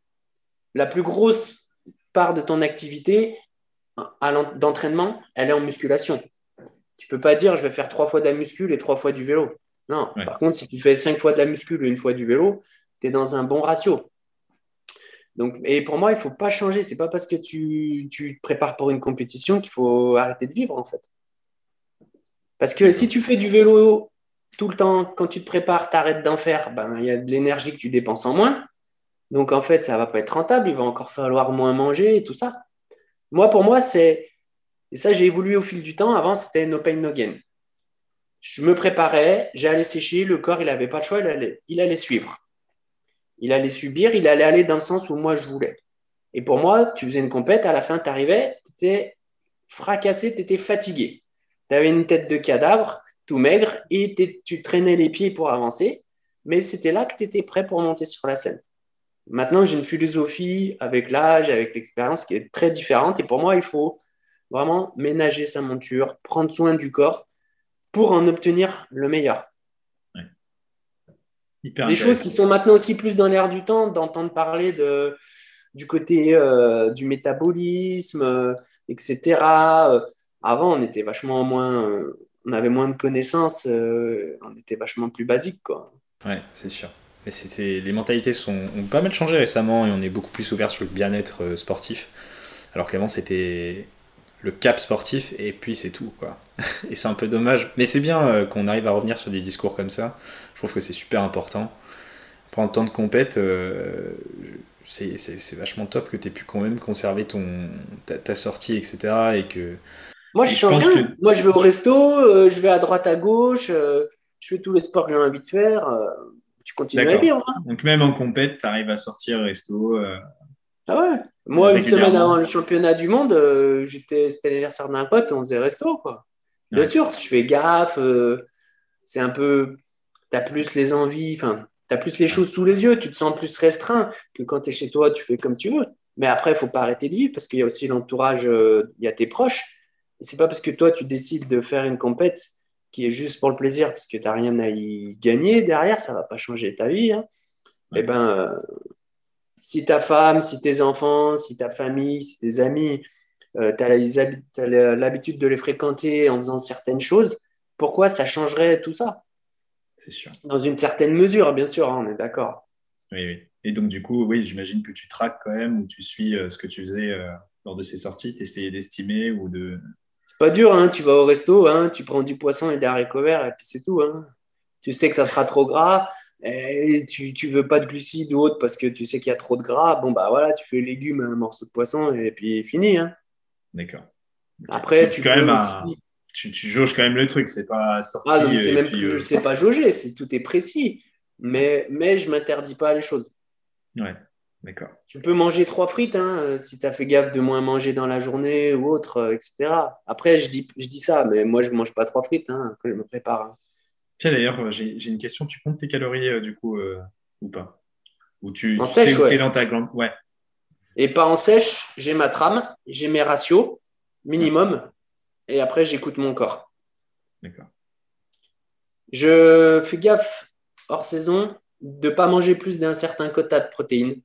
S2: la plus grosse part de ton activité d'entraînement, elle est en musculation. Tu peux pas dire je vais faire trois fois de la muscule et trois fois du vélo. Non. Par contre, si tu fais cinq fois de la muscule et une fois du vélo, tu es dans un bon ratio. Donc, et pour moi, il ne faut pas changer. C'est pas parce que tu, tu, te prépares pour une compétition qu'il faut arrêter de vivre, en fait. Parce que si tu fais du vélo tout le temps, quand tu te prépares, tu arrêtes d'en faire, ben, il y a de l'énergie que tu dépenses en moins. Donc, en fait, ça va pas être rentable. Il va encore falloir moins manger et tout ça. Moi, pour moi, c'est. Et ça, j'ai évolué au fil du temps. Avant, c'était no pain, no gain. Je me préparais, j'allais sécher, le corps, il n'avait pas le choix, il allait, il allait suivre. Il allait subir, il allait aller dans le sens où moi je voulais. Et pour moi, tu faisais une compète, à la fin, tu arrivais, tu étais fracassé, tu étais fatigué. Tu avais une tête de cadavre, tout maigre, et tu traînais les pieds pour avancer. Mais c'était là que tu étais prêt pour monter sur la scène. Maintenant, j'ai une philosophie avec l'âge, avec l'expérience qui est très différente. Et pour moi, il faut vraiment ménager sa monture, prendre soin du corps pour en obtenir le meilleur. Des choses qui sont maintenant aussi plus dans l'air du temps, d'entendre parler de, du côté euh, du métabolisme, euh, etc. Euh, avant, on était vachement moins, on avait moins de connaissances, on était vachement plus basique, quoi.
S1: Ouais, c'est sûr. Mais c'est, les mentalités sont, ont pas mal changé récemment et on est beaucoup plus ouvert sur le bien-être euh, sportif. Alors qu'avant c'était le cap sportif et puis c'est tout quoi. [LAUGHS] et c'est un peu dommage. Mais c'est bien euh, qu'on arrive à revenir sur des discours comme ça. Je trouve que c'est super important. Prendre le temps de compète, euh, c'est vachement top que tu aies pu quand même conserver ton, ta, sortie, etc. Et que,
S2: Moi, je change rien. Moi, je vais au resto, euh, je vais à droite, à gauche, euh, je fais tous les sports que j'ai envie de faire. Euh, tu continues à vivre. Hein.
S3: Donc, même en compète, tu arrives à sortir resto.
S2: Ah ouais Moi, une semaine avant le championnat du monde, c'était l'anniversaire d'un pote, on faisait resto. Quoi. Bien sûr, je fais gaffe. c'est un peu. Tu as plus les envies. Enfin, tu as plus les choses sous les yeux, tu te sens plus restreint que quand tu es chez toi, tu fais comme tu veux. Mais après, il faut pas arrêter de vivre parce qu'il y a aussi l'entourage, euh, il y a tes proches. Et c'est pas parce que toi, tu décides de faire une compète qui est juste pour le plaisir, parce que tu n'as rien à y gagner derrière, ça va pas changer ta vie. Hein. Eh ben, euh, si ta femme, si tes enfants, si ta famille, si tes amis, euh, tu as l'habitude de les fréquenter en faisant certaines choses, pourquoi ça changerait tout ça?
S3: C'est sûr.
S2: Dans une certaine mesure, bien sûr, hein, on est d'accord.
S3: Oui, oui. Et donc, du coup, oui, j'imagine que tu traques quand même ou tu suis euh, ce que tu faisais lors de ces sorties, tu essayais d'estimer ou de.
S2: C'est pas dur, hein, tu vas au resto, hein, tu prends du poisson et des haricots verts et puis c'est tout. Hein. Tu sais que ça sera trop gras, et tu, tu veux pas de glucides ou autre parce que tu sais qu'il y a trop de gras. Bon, bah voilà, tu fais légumes, un morceau de poisson et puis fini. Hein.
S3: D'accord.
S2: Après, tu
S3: quand même tu, tu, jauges quand même le truc, c'est pas sorti.
S2: Ah, donc c'est même plus, je sais pas jauger, c'est tout est précis. Mais, mais je m'interdis pas les choses.
S3: Ouais, d'accord.
S2: Tu peux manger trois frites hein, euh, si tu as fait gaffe de moins manger dans la journée ou autre, euh, etc. Après, je dis, je dis ça, mais moi, je mange pas trois frites hein, quand je me prépare. Hein.
S3: Tiens, d'ailleurs, euh, j'ai une question. Tu comptes tes calories du coup ou pas?
S2: Ou tu, En sèche,
S3: ouais. dans ta glande? Ouais.
S2: Et pas en sèche, j'ai ma trame, j'ai mes ratios minimum et après, j'écoute mon corps.
S3: D'accord.
S2: Je fais gaffe hors saison de ne pas manger plus d'un certain quota de protéines.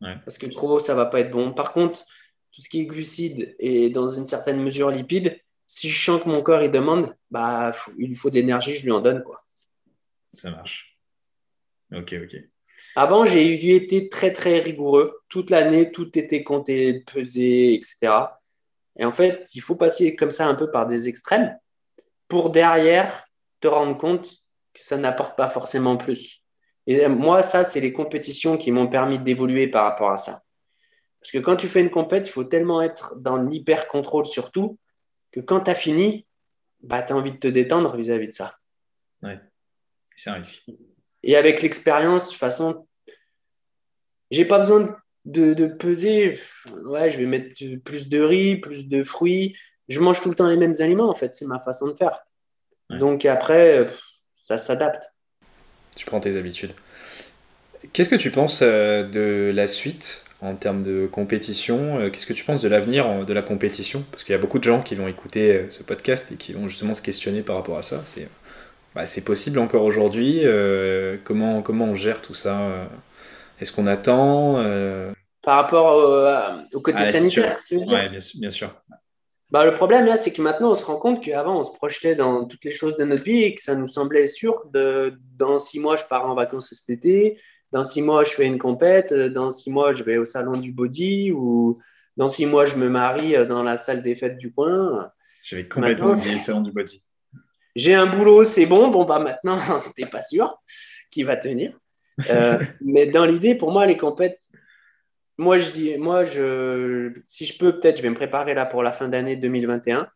S2: Parce que trop, ça ne va pas être bon. Par contre, tout ce qui est glucides et dans une certaine mesure lipides, si je sens que mon corps il demande, bah, il lui faut d'énergie, je lui en donne. Quoi.
S3: Ça marche. Ok, ok.
S2: Avant, j'ai été très, très rigoureux. Toute l'année, tout était compté, pesé, etc. Et en fait, il faut passer comme ça un peu par des extrêmes pour derrière te rendre compte que ça n'apporte pas forcément plus. Et moi, ça, c'est les compétitions qui m'ont permis d'évoluer par rapport à ça. Parce que quand tu fais une compète, il faut tellement être dans l'hyper-contrôle surtout que quand tu as fini, bah, tu as envie de te détendre vis-à-vis de ça.
S3: Ouais, c'est un risque.
S2: Et avec l'expérience, de toute façon, j'ai pas besoin de de, peser, ouais, je vais mettre plus de riz, plus de fruits. Je mange tout le temps les mêmes aliments, en fait. C'est ma façon de faire. Donc après, ça s'adapte.
S1: Tu prends tes habitudes. Qu'est-ce que tu penses euh, de la suite en termes de compétition euh, Qu'est-ce que tu penses de l'avenir de la compétition? Parce qu'il y a beaucoup de gens qui vont écouter euh, ce podcast et qui vont justement se questionner par rapport à ça. C'est bah, possible encore aujourd'hui comment, comment on gère tout ça Est-ce qu'on attend
S2: par rapport au, côté sanitaire.
S3: Oui, bien, sûr.
S2: Bah, le problème là, c'est que maintenant on se rend compte qu'avant on se projetait dans toutes les choses de notre vie et que ça nous semblait sûr de dans six mois je pars en vacances cet été, dans six mois je fais une compète, dans six mois je vais au salon du body ou dans six mois je me marie dans la salle des fêtes du coin.
S3: J'avais complètement oublié le salon du body.
S2: J'ai un boulot, c'est bon. Bon bah maintenant [LAUGHS] t'es pas sûr qu'il va tenir. Euh, [LAUGHS] mais dans l'idée, pour moi, les compètes, moi, je dis, moi, je, si je peux, peut-être, je vais me préparer là pour la fin d'année 2021.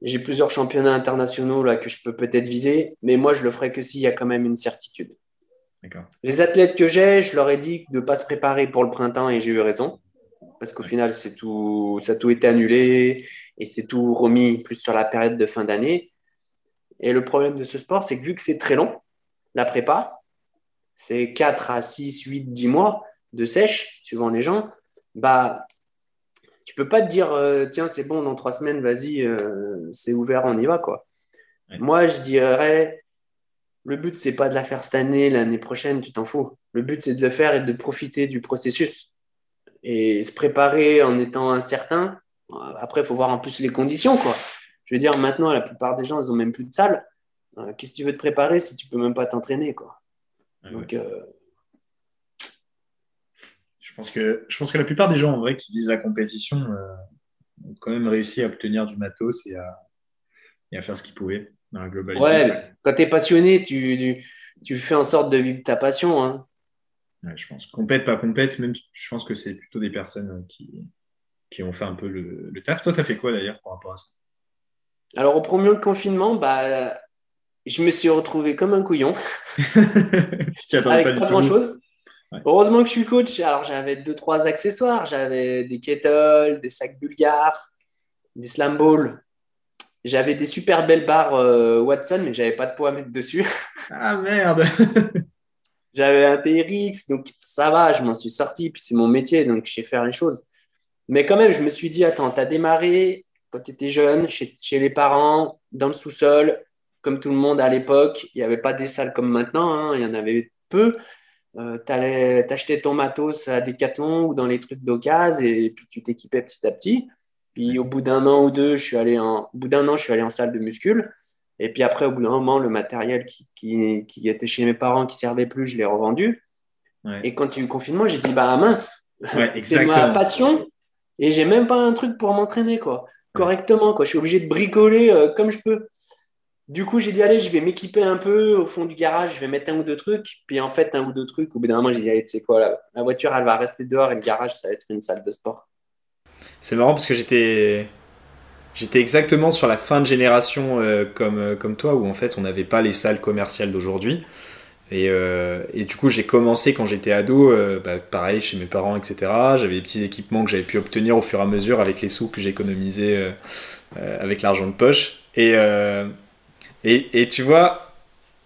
S2: J'ai plusieurs championnats internationaux là que je peux peut-être viser, mais moi, je le ferai que s'il y a quand même une certitude. Les athlètes que j'ai, je leur ai dit de ne pas se préparer pour le printemps et j'ai eu raison. Parce qu'au final, c'est tout, ça a tout été annulé et c'est tout remis plus sur la période de fin d'année. Et le problème de ce sport, c'est que vu que c'est très long, la prépa, c'est 4 à 6, 8, 10 mois de sèche, suivant les gens, bah, tu peux pas te dire, euh, tiens, c'est bon, dans trois semaines, vas-y, euh, c'est ouvert, on y va, quoi. Moi, je dirais, le but, c'est pas de la faire cette année, l'année prochaine, tu t'en fous. Le but, c'est de le faire et de profiter du processus. Et se préparer en étant incertain. Après, il faut voir en plus les conditions, quoi. Je veux dire, maintenant, la plupart des gens, ils ont même plus de salle. Euh, qu'est-ce que tu veux te préparer si tu peux même pas t'entraîner, quoi? Donc,
S3: je pense que, je pense que la plupart des gens, en vrai, qui visent la compétition, euh, ont quand même réussi à obtenir du matos et à, à faire ce qu'ils pouvaient dans la globalité.
S2: Ouais, quand tu es passionné, tu, tu, fais en sorte de vivre ta passion. Hein.
S3: je pense. Complète, pas complète, même je pense que c'est plutôt des personnes qui, qui ont fait un peu le, taf. Toi, tu as fait quoi d'ailleurs par rapport à ça?
S2: Alors, au premier confinement, bah, je me suis retrouvé comme un couillon. [LAUGHS] Avec pas, Heureusement que je suis coach. Alors, j'avais deux, trois accessoires. J'avais des kettles, des sacs bulgares, des slam balls. J'avais des super belles barres euh, Watson, mais j'avais pas de poids à mettre dessus. [LAUGHS]
S3: Ah merde [LAUGHS]
S2: J'avais un TRX, donc ça va, je m'en suis sorti. Puis c'est mon métier, donc je sais faire les choses. Mais quand même, je me suis dit, attends, tu as démarré quand tu étais jeune, chez, chez, les parents, dans le sous-sol, comme tout le monde à l'époque. Il n'y avait pas des salles comme maintenant, hein, il y en avait peu. Euh, tu allais t'acheter ton matos à Decathlon ou dans les trucs d'occasion et puis tu t'équipais petit à petit. Puis au bout d'un an ou deux, je suis allé en, au bout d'un an, je suis allé en salle de muscule. Et puis après, au bout d'un moment, le matériel qui, qui, qui, était chez mes parents, qui servait plus, je l'ai revendu. Et quand il y a eu le confinement, j'ai dit, bah mince, [LAUGHS] c'est ma passion. Et j'ai même pas un truc pour m'entraîner, quoi. Correctement, quoi. Je suis obligé de bricoler euh, comme je peux. Du coup, j'ai dit, allez, je vais m'équiper un peu au fond du garage, je vais mettre un ou deux trucs. Puis en fait, un ou deux trucs, au bout d'un moment, j'ai dit, allez, tu sais quoi, la, voiture, elle va rester dehors et le garage, ça va être une salle de sport.
S1: C'est marrant parce que j'étais. J'étais exactement sur la fin de génération euh, comme, euh, comme toi, où en fait on n'avait pas les salles commerciales d'aujourd'hui. Et, euh, du coup, j'ai commencé quand j'étais ado, bah, pareil, chez mes parents, etc. J'avais des petits équipements que j'avais pu obtenir au fur et à mesure avec les sous que j'économisais avec l'argent de poche. Et, et, et, tu vois,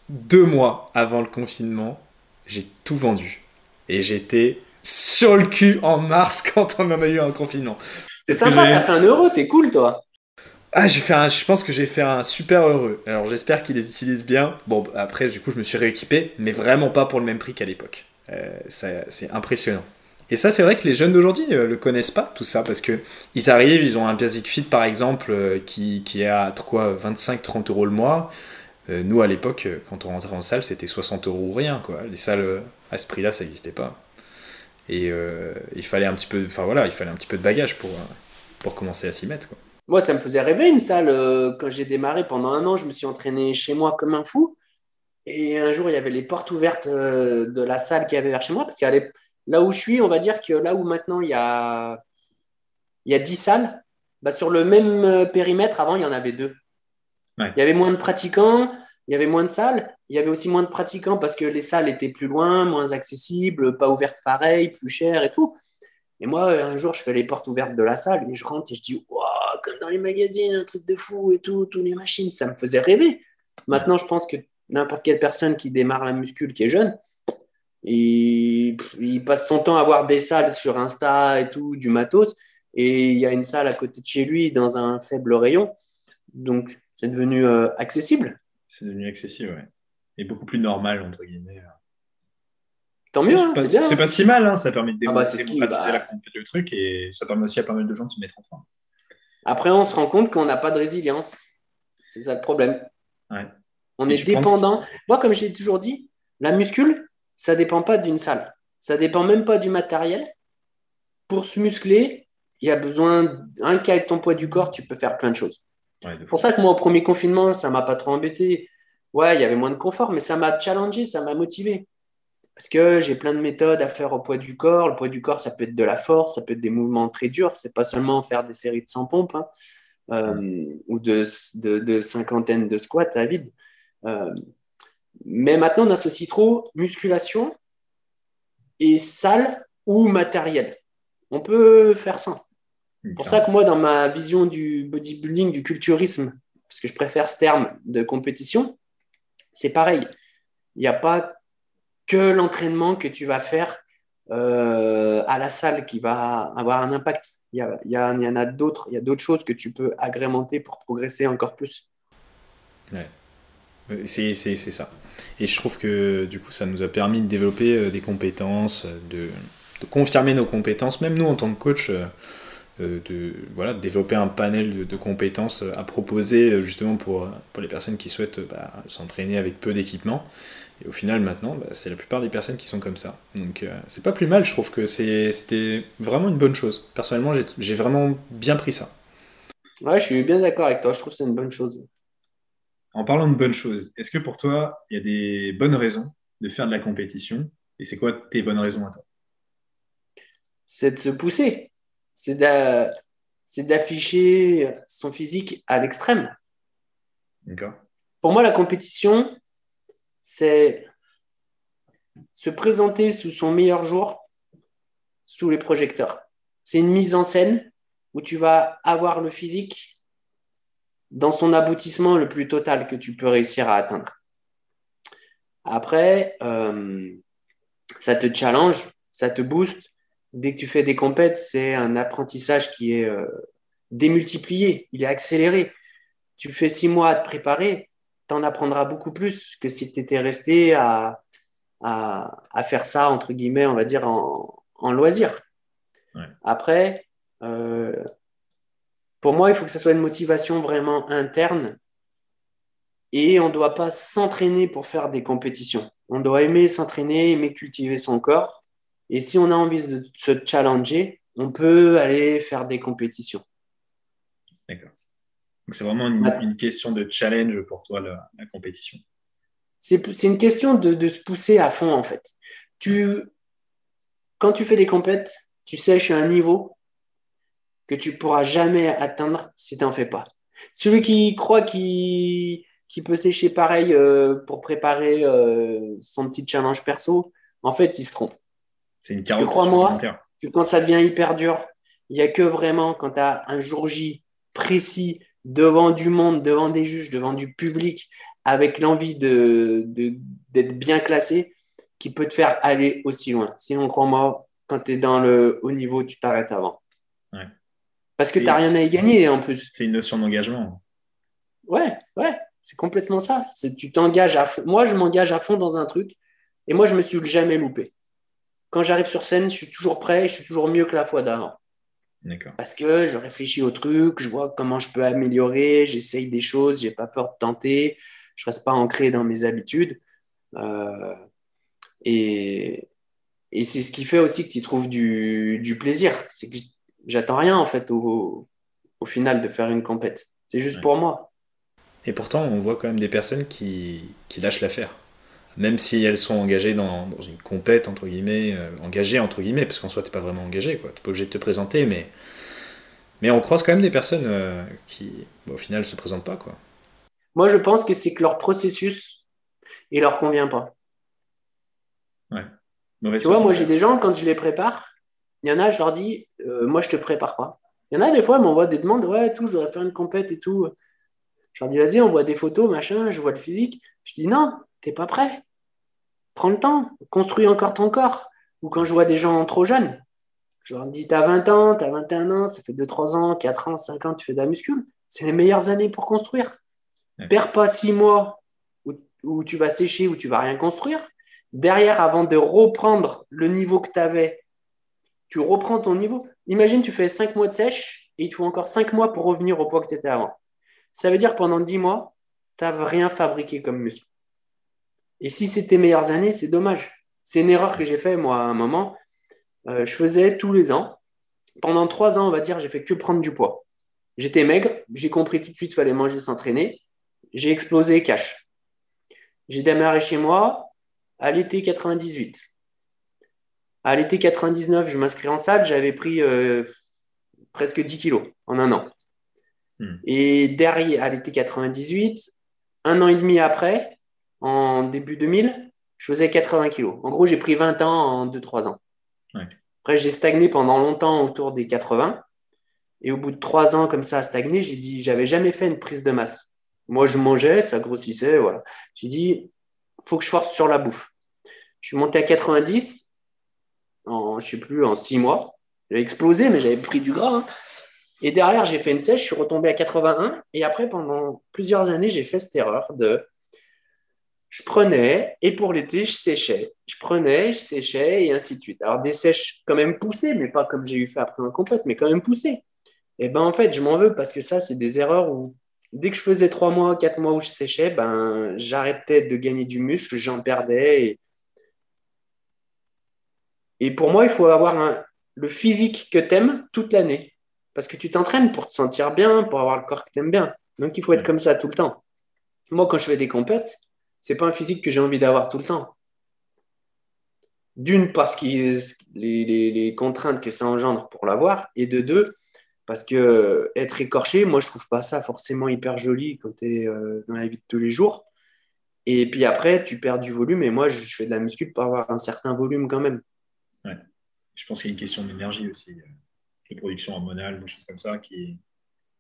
S1: deux mois avant le confinement, j'ai tout vendu. Et j'étais sur le cul en mars [LAUGHS] quand on en a eu un confinement.
S2: C'est sympa, t'as fait un heureux, t'es cool toi.
S1: Ah, j'ai fait un, je pense que j'ai fait un super heureux. Alors j'espère qu'ils les utilisent bien. Bon, après, du coup, je me suis rééquipé, mais vraiment pas pour le même prix qu'à l'époque. Euh, c'est impressionnant. Et ça, c'est vrai que les jeunes d'aujourd'hui ne euh, le connaissent pas, tout ça, parce que ils arrivent, ils ont un Basic Fit, par exemple, euh, qui, qui est à quoi 25-30 euros le mois. nous, à l'époque, quand on rentrait en salle, c'était 60 euros ou rien, quoi. Les salles à ce prix-là, ça n'existait pas. Et euh, il fallait un petit peu, voilà, il fallait un petit peu de bagage pour, euh, pour commencer à s'y mettre. Quoi.
S2: Moi, ça me faisait rêver une salle. Euh, quand j'ai démarré pendant un an, je me suis entraîné chez moi comme un fou. Et un jour, il y avait les portes ouvertes de la salle qui avait vers chez moi. Parce que là où je suis, on va dire que là où maintenant il y a, il y a 10 salles, bah, sur le même périmètre, avant, il y en avait deux. Il y avait moins de pratiquants, il y avait moins de salles, il y avait aussi moins de pratiquants parce que les salles étaient plus loin, moins accessibles, pas ouvertes pareil, plus chères et tout. Et moi, un jour, je fais les portes ouvertes de la salle et je rentre et je dis, waouh, comme dans les magazines, un truc de fou et tout, toutes les machines, ça me faisait rêver. Maintenant, je pense que n'importe quelle personne qui démarre la muscule, qui est jeune, il, il passe son temps à voir des salles sur Insta et tout, du matos, et il y a une salle à côté de chez lui dans un faible rayon. Donc, c'est devenu euh, accessible
S3: c'est devenu accessible, ouais. Et beaucoup plus normal, entre guillemets.
S2: Tant mieux, hein, c'est bien.
S3: C'est pas si mal, hein, ça permet de ah bah, démocratiser bah... le truc et ça permet aussi à pas mal de gens de se mettre en forme.
S2: Après, on se rend compte qu'on n'a pas de résilience. C'est ça le problème. On est dépendant. Moi, comme j'ai toujours dit, la muscule, ça dépend pas d'une salle. Ça dépend même pas du matériel. Pour se muscler, il y a besoin, un cas avec ton poids du corps, tu peux faire plein de choses. C'est pour ça que moi, au premier confinement, ça m'a pas trop embêté. Ouais, il y avait moins de confort, mais ça m'a challengé, ça m'a motivé. Parce que j'ai plein de méthodes à faire au poids du corps. Le poids du corps, ça peut être de la force, ça peut être des mouvements très durs. C'est pas seulement faire des séries de 100 pompes hein, euh, ou de, de, cinquantaine de squats à vide. Euh, mais maintenant, on associe trop musculation et salle ou matériel. On peut faire ça. C'est pour ça que moi, dans ma vision du bodybuilding, du culturisme, parce que je préfère ce terme de compétition, c'est pareil. Il n'y a pas que l'entraînement que tu vas faire euh, à la salle qui va avoir un impact. Il y, en a d'autres, il y a d'autres choses que tu peux agrémenter pour progresser encore plus.
S1: Ouais. Euh, c'est ça. Et je trouve que du coup, ça nous a permis de développer euh, des compétences, de, confirmer nos compétences. Même nous, en tant que coach, euh, de, voilà, développer un panel de, compétences à proposer euh, justement pour, pour les personnes qui souhaitent bah, s'entraîner avec peu d'équipement. Et au final, maintenant, bah, c'est la plupart des personnes qui sont comme ça. Donc, euh, c'est pas plus mal, je trouve que c'était vraiment une bonne chose. Personnellement, j'ai vraiment bien pris ça.
S2: Ouais, je suis bien d'accord avec toi, je trouve que c'est une bonne chose.
S3: En parlant de bonnes choses, est-ce que pour toi, il y a des bonnes raisons de faire de la compétition Et c'est quoi tes bonnes raisons à toi?
S2: C'est de se pousser. C'est d'afficher son physique à l'extrême. Pour moi, la compétition, c'est se présenter sous son meilleur jour sous les projecteurs. C'est une mise en scène où tu vas avoir le physique dans son aboutissement le plus total que tu peux réussir à atteindre. Après, euh, ça te challenge, ça te booste. Dès que tu fais des compètes, c'est un apprentissage qui est euh, démultiplié, il est accéléré. Tu fais six mois à te préparer, tu en apprendras beaucoup plus que si tu étais resté à, à, faire ça, entre guillemets, on va dire, en, en loisir. Après, euh, pour moi, il faut que ça soit une motivation vraiment interne et on ne doit pas s'entraîner pour faire des compétitions. On doit aimer s'entraîner, aimer cultiver son corps. Et si on a envie de se challenger, on peut aller faire des compétitions.
S3: D'accord. Donc c'est vraiment une, question de challenge pour toi, la, compétition.
S2: C'est une question de, se pousser à fond, en fait. Tu, quand tu fais des compètes, tu sèches un niveau que tu pourras jamais atteindre si tu n'en fais pas. Celui qui croit qu'il peut sécher pareil euh, pour préparer euh, son petit challenge perso, en fait, il se trompe.
S3: C'est une carotte.
S2: Crois-moi que quand ça devient hyper dur, il n'y a que vraiment quand tu as un jour J précis devant du monde, devant des juges, devant du public, avec l'envie d'être de, bien classé, qui peut te faire aller aussi loin. Sinon, crois-moi, quand tu es dans le haut niveau, tu t'arrêtes avant. Parce que tu n'as rien à y gagner en plus.
S3: C'est une notion d'engagement.
S2: Ouais, ouais, c'est complètement ça. Tu t'engages à fond. Moi, je m'engage à fond dans un truc et moi, je me suis jamais loupé. Quand j'arrive sur scène, je suis toujours prêt, je suis toujours mieux que la fois d'avant. Parce que je réfléchis au truc, je vois comment je peux améliorer, j'essaye des choses, j'ai pas peur de tenter, je reste pas ancré dans mes habitudes. Euh, et, et c'est ce qui fait aussi que tu trouves du, du plaisir. C'est que j'attends rien en fait au, au, final de faire une compète. C'est juste pour moi.
S3: Et pourtant, on voit quand même des personnes qui, qui lâchent l'affaire. Même si elles sont engagées dans, dans une compète, entre guillemets, euh, engagées, entre guillemets, parce qu'en soi, tu n'es pas vraiment engagé, tu n'es pas obligé de te présenter, mais, mais on croise quand même des personnes euh, qui, au final, se présentent pas. Quoi.
S2: Moi, je pense que c'est que leur processus, il leur convient pas.
S3: Ouais.
S2: tu vois, moi, j'ai des gens, quand je les prépare, il y en a, je leur dis, euh, moi, je te prépare pas. Il y en a, des fois, ils m'envoient des demandes, ouais, tout, je dois faire une compète et tout. Je leur dis, vas-y, on voit des photos, machin, je vois le physique. Je dis, non, t'es pas prêt. Prends le temps, construis encore ton corps. Ou quand je vois des gens trop jeunes, je leur dis, t'as 20 ans, t'as 21 ans, ça fait 2-3 ans, 4 ans, 5 ans, tu fais de la muscule. C'est les meilleures années pour construire. Perds pas 6 mois où, où, tu vas sécher, où tu vas rien construire. Derrière, avant de reprendre le niveau que tu avais tu reprends ton niveau. Imagine, tu fais 5 mois de sèche et il te faut encore 5 mois pour revenir au poids que tu étais avant. Ça veut dire pendant 10 mois, tu n'as rien fabriqué comme muscle. Et si c'est tes meilleures années, c'est dommage. C'est une erreur que j'ai fait, moi, à un moment. Euh, je faisais tous les ans. Pendant 3 ans, on va dire, j'ai fait que prendre du poids. J'étais maigre, j'ai compris tout de suite qu'il fallait manger, s'entraîner. J'ai explosé cash. J'ai démarré chez moi à l'été 98. À l'été 99, je m'inscris en salle, j'avais pris euh, presque 10 kilos en un an. Hmm. Et derrière, à l'été 98, un an et demi après, en début 2000, je faisais 80 kilos. En gros, j'ai pris 20 ans en 2-3 ans. Après, j'ai stagné pendant longtemps autour des 80. Et au bout de 3 ans comme ça à stagner, j'ai dit, j'avais jamais fait une prise de masse. Moi, je mangeais, ça grossissait, voilà. J'ai dit, faut que je force sur la bouffe. Je suis monté à 90 en, je sais plus, en six mois. J'avais explosé, mais j'avais pris du gras. Hein. Et derrière, j'ai fait une sèche, je suis retombé à 81. Et après, pendant plusieurs années, j'ai fait cette erreur de. Je prenais, et pour l'été, je séchais. Je prenais, je séchais, et ainsi de suite. Alors, des sèches quand même poussées, mais pas comme j'ai eu fait après un complète, mais quand même poussées. Et ben en fait, je m'en veux parce que ça, c'est des erreurs où dès que je faisais trois mois, quatre mois où je séchais, ben, j'arrêtais de gagner du muscle, j'en perdais. Et pour moi, il faut avoir le physique que tu aimes toute l'année. Parce que tu t'entraînes pour te sentir bien, pour avoir le corps que tu aimes bien. Donc, il faut être comme ça tout le temps. Moi, quand je fais des compètes, c'est pas un physique que j'ai envie d'avoir tout le temps. D'une, parce que les, contraintes que ça engendre pour l'avoir, et de deux, parce que être écorché, moi, je trouve pas ça forcément hyper joli quand tu es euh, dans la vie de tous les jours. Et puis après, tu perds du volume, et moi, je, fais de la muscu pour avoir un certain volume quand même.
S3: Ouais. Je pense qu'il y a une question d'énergie aussi, euh, de production hormonale, des choses comme ça qui,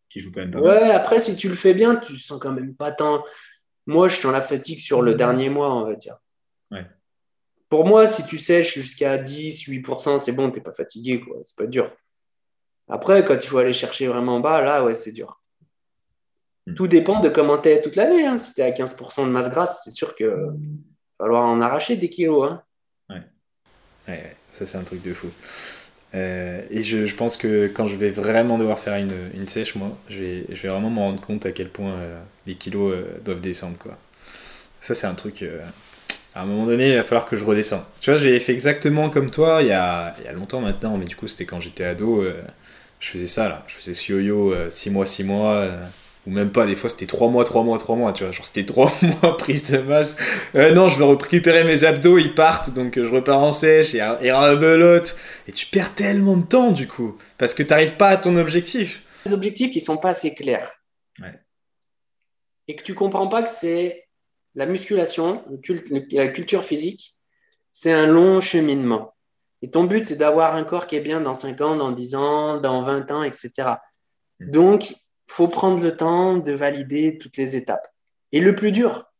S3: qui jouent quand même pas
S2: Ouais, après, si tu le fais bien, tu sens quand même pas tant. Moi, je sens la fatigue sur le dernier mois, on va dire.
S3: Ouais.
S2: Pour moi, si tu sèches jusqu'à 10, 8%, c'est bon, tu n'es pas fatigué, quoi. C'est pas dur. Après, quand il faut aller chercher vraiment bas, là, ouais, c'est dur. Hmm. Tout dépend de comment tu es toute l'année. Hein. Si tu es à 15% de masse grasse, c'est sûr qu'il va falloir en arracher des kilos. Hein.
S1: Ouais. ouais. Ça, c'est un truc de fou. Euh, et je, pense que quand je vais vraiment devoir faire une, une sèche, moi, je vais, je vais vraiment me rendre compte à quel point euh, les kilos euh, doivent descendre. Quoi. Ça, c'est un truc à un moment donné, il va falloir que je redescende. Tu vois, j'ai fait exactement comme toi il y a, il y a longtemps maintenant, mais du coup, c'était quand j'étais ado. Je faisais ça, là. Je faisais ce yo-yo 6 euh, mois, 6 mois, ou même pas, des fois, c'était 3 mois, 3 mois, 3 mois, tu vois. Genre, c'était 3 [LAUGHS] mois prise de masse. non, je veux récupérer mes abdos, ils partent, donc je repars en sèche, et, et rebelote. Et tu perds tellement de temps, du coup, parce que tu n'arrives pas à ton objectif.
S2: Des objectifs qui sont pas assez clairs.
S3: Ouais.
S2: Et que tu comprends pas que c'est la musculation, la culture physique, c'est un long cheminement. Et ton but, c'est d'avoir un corps qui est bien dans 5 ans, dans 10 ans, dans 20 ans, etc. Mm. Donc, faut prendre le temps de valider toutes les étapes. Et le plus dur,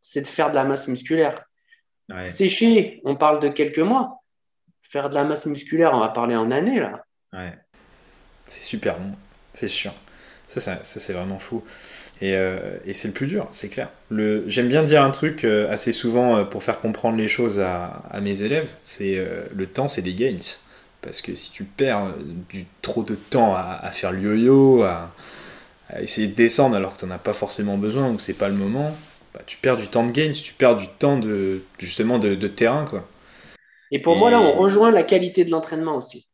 S2: c'est de faire de la masse musculaire. Sécher, on parle de quelques mois. Faire de la masse musculaire, on va parler en années, là.
S1: Ouais. C'est super bon, c'est sûr. Ça, ça c'est vraiment fou. Euh, et, c'est le plus dur, c'est clair. J'aime bien dire un truc euh, assez souvent euh, pour faire comprendre les choses à, mes élèves, c'est le temps, c'est des gains. Parce que si tu perds du, trop de temps à, faire le yo-yo, à, essayer de descendre alors que tu n'en as pas forcément besoin ou que c'est pas le moment, bah, tu perds du temps de gains, tu perds du temps de, justement de, terrain. Quoi.
S2: Et pour moi, là, on rejoint la qualité de l'entraînement aussi.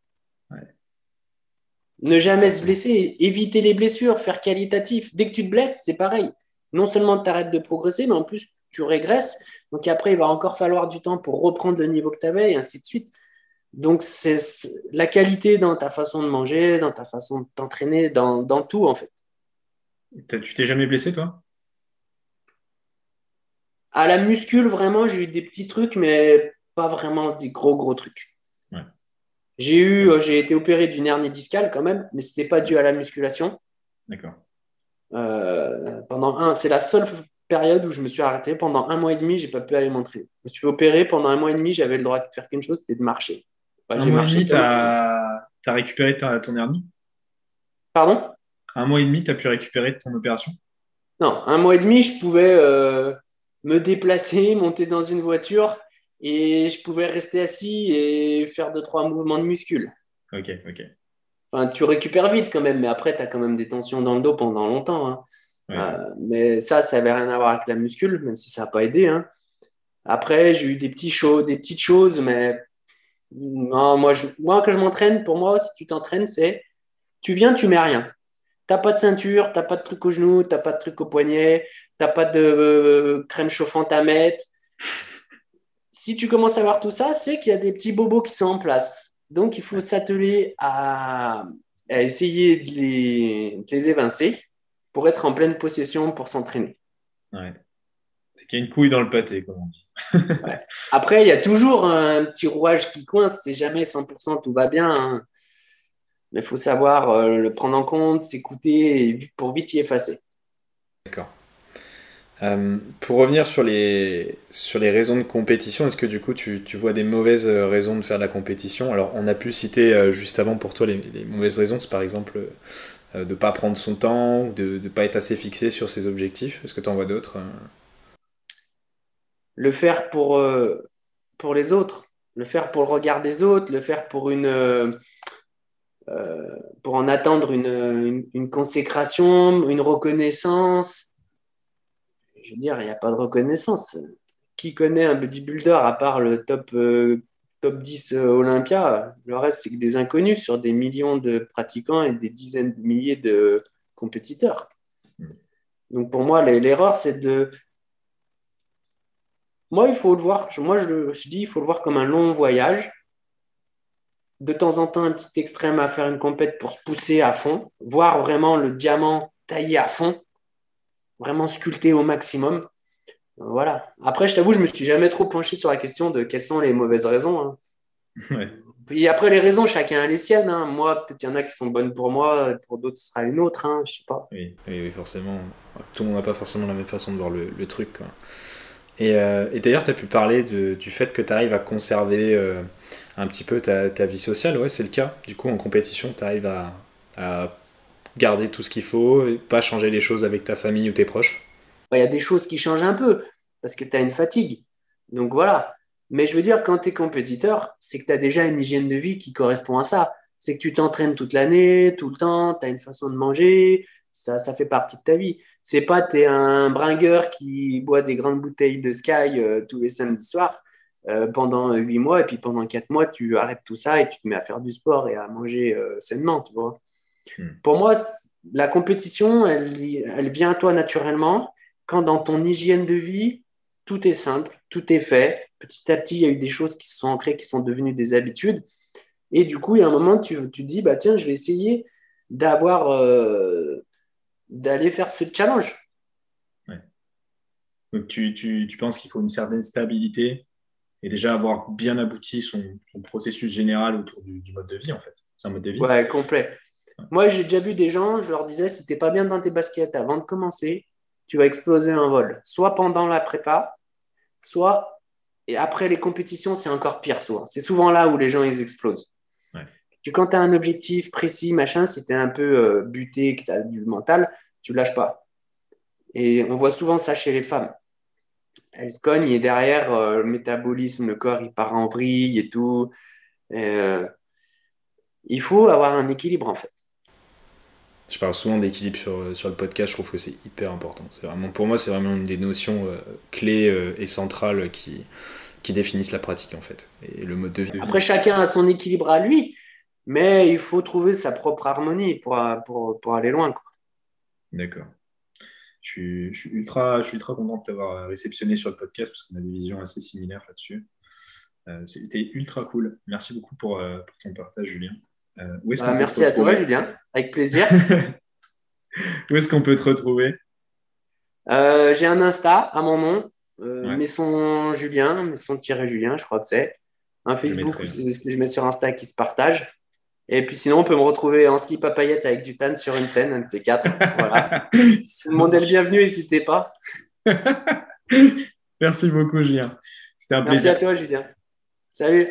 S2: Ne jamais se blesser, éviter les blessures, faire qualitatif. Dès que tu te blesses, c'est pareil. Non seulement tu arrêtes de progresser, mais en plus tu régresses. Donc après, il va encore falloir du temps pour reprendre le niveau que tu avais et ainsi de suite. Donc c'est la qualité dans ta façon de manger, dans ta façon de t'entraîner, dans, dans, tout en fait.
S3: Tu t'es jamais blessé toi?
S2: À la muscule, vraiment, j'ai eu des petits trucs, mais pas vraiment des gros gros trucs. J'ai eu, euh, j'ai été opéré d'une hernie discale quand même, mais ce n'était pas dû à la musculation.
S3: D'accord.
S2: Euh, pendant un, c'est la seule période où je me suis arrêté. Pendant un mois et demi, j'ai pas pu aller m'entraîner. Je me suis opéré pendant un mois et demi, j'avais le droit de faire qu'une chose, c'était de marcher.
S3: un mois et demi, tu as... récupéré ton hernie?
S2: Pardon?
S3: Un mois et demi, tu as pu récupérer ton opération?
S2: Non, un mois et demi, je pouvais euh, me déplacer, [LAUGHS] monter dans une voiture et je pouvais rester assis et faire deux, trois mouvements de muscles.
S3: Ok, ok.
S2: Enfin, tu récupères vite quand même, mais après, tu as quand même des tensions dans le dos pendant longtemps. Hein. Euh, mais ça, ça n'avait rien à voir avec la muscule, même si ça n'a pas aidé. Hein. Après, j'ai eu des, petits shows, des petites choses, mais non, moi, je, moi quand je m'entraîne, pour moi, si tu t'entraînes, c'est tu viens, tu mets rien. Tu n'as pas de ceinture, tu n'as pas de truc au genou, tu n'as pas de truc au poignet, tu n'as pas de euh, crème chauffante à mettre [LAUGHS] si tu commences à voir tout ça, c'est qu'il y a des petits bobos qui sont en place. Donc, il faut s'atteler à, essayer de les, évincer pour être en pleine possession pour s'entraîner.
S3: Ouais. C'est qu'il y a une couille dans le pâté, comme on
S2: dit. Après, il y a toujours un petit rouage qui coince. C'est jamais 100% tout va bien. Hein. Mais il faut savoir euh, le prendre en compte, s'écouter pour vite y effacer.
S1: D'accord. Euh, pour revenir sur les, sur les raisons de compétition, est-ce que du coup tu, tu, vois des mauvaises raisons de faire de la compétition? Alors on a pu citer euh, juste avant pour toi les, mauvaises raisons, c'est par exemple euh, de ne pas prendre son temps, de ne pas être assez fixé sur ses objectifs. Est-ce que tu en vois d'autres
S2: Le faire pour, pour les autres, le faire pour le regard des autres, le faire pour une... pour en attendre une consécration, une reconnaissance, je veux dire, il n'y a pas de reconnaissance. Qui connaît un bodybuilder à part le top, euh, top 10 euh, Olympia? Le reste, c'est que des inconnus sur des millions de pratiquants et des dizaines de milliers de compétiteurs. Donc pour moi, l'erreur, c'est de moi, il faut le voir, moi je, je dis, il faut le voir comme un long voyage. De temps en temps, un petit extrême à faire une compète pour se pousser à fond, voir vraiment le diamant taillé à fond, vraiment sculpté au maximum. Voilà. Après, je t'avoue, je me suis jamais trop penché sur la question de quelles sont les mauvaises raisons. Hein. [LAUGHS] Ouais. Puis après, les raisons, chacun a les siennes. Hein. Moi, peut-être il y en a qui sont bonnes pour moi, pour d'autres, ce sera une autre. Hein. Je sais pas.
S1: Oui, oui, forcément. Tout le monde n'a pas forcément la même façon de voir le, truc. Euh, et, d'ailleurs, tu as pu parler du fait que tu arrives à conserver euh, un petit peu ta, vie sociale. Ouais, c'est le cas. Du coup, en compétition, tu arrives à, à, garder tout ce qu'il faut, et pas changer les choses avec ta famille ou tes proches.
S2: Il y a des choses qui changent un peu parce que tu as une fatigue. Donc voilà. Mais je veux dire, quand tu es compétiteur, c'est que tu as déjà une hygiène de vie qui correspond à ça. C'est que tu t'entraînes toute l'année, tout le temps, tu as une façon de manger, ça, ça fait partie de ta vie. C'est pas tu es un bringueur qui boit des grandes bouteilles de Sky euh, tous les samedis soirs euh, pendant huit mois, et puis pendant quatre mois, tu arrêtes tout ça et tu te mets à faire du sport et à manger euh, sainement, tu vois. Hmm. Pour moi, la compétition, elle, elle vient à toi naturellement quand dans ton hygiène de vie, tout est simple, tout est fait, petit à petit, il y a eu des choses qui se sont ancrées, qui sont devenues des habitudes. Et du coup, il y a un moment, tu, tu te dis, bah, tiens, je vais essayer d'avoir, euh, d'aller faire ce challenge.
S1: Donc, tu, tu, tu penses qu'il faut une certaine stabilité et déjà avoir bien abouti son, processus général autour du, mode de vie, en fait.
S2: C'est un mode de vie. Ouais, complet. Moi, j'ai déjà vu des gens, je leur disais, si pas bien dans tes baskets avant de commencer, tu vas exploser un vol. Soit pendant la prépa, soit et après les compétitions, c'est encore pire souvent. C'est souvent là où les gens ils explosent. Quand tu as un objectif précis, machin, si tu es un peu euh, buté, que tu as du mental, tu lâches pas. Et on voit souvent ça chez les femmes. Elles se cognent et derrière, euh, le métabolisme, le corps, il part en vrille et tout. Euh, il faut avoir un équilibre en fait.
S1: Je parle souvent d'équilibre sur, sur, le podcast, je trouve que c'est hyper important. C'est vraiment, pour moi, c'est vraiment une des notions clés et centrales qui, qui définissent la pratique en fait et le mode de vie.
S2: Après, chacun a son équilibre à lui, mais il faut trouver sa propre harmonie pour, pour, pour aller loin.
S1: D'accord. Je suis, je, suis ultra, je suis ultra content de t'avoir réceptionné sur le podcast parce qu'on a des visions assez similaires là-dessus. Euh, C'était ultra cool. Merci beaucoup pour, euh, pour ton partage, Julien.
S2: Euh, bah, merci à toi, Julien. Avec plaisir. [LAUGHS]
S1: où est-ce qu'on peut te retrouver?
S2: Euh, J'ai un Insta à mon nom, euh, Maison Julien, Maison-Julien, je crois que c'est. Un Facebook, ce que je mets sur Insta qui se partage. Et puis sinon, on peut me retrouver en slip à paillettes avec du tan sur une scène, un de ces quatre. [LAUGHS] Voilà. le monde est le bienvenu, n'hésitez pas. [LAUGHS]
S1: Merci beaucoup, Julien.
S2: C'était un plaisir. Merci à toi, Julien. Salut.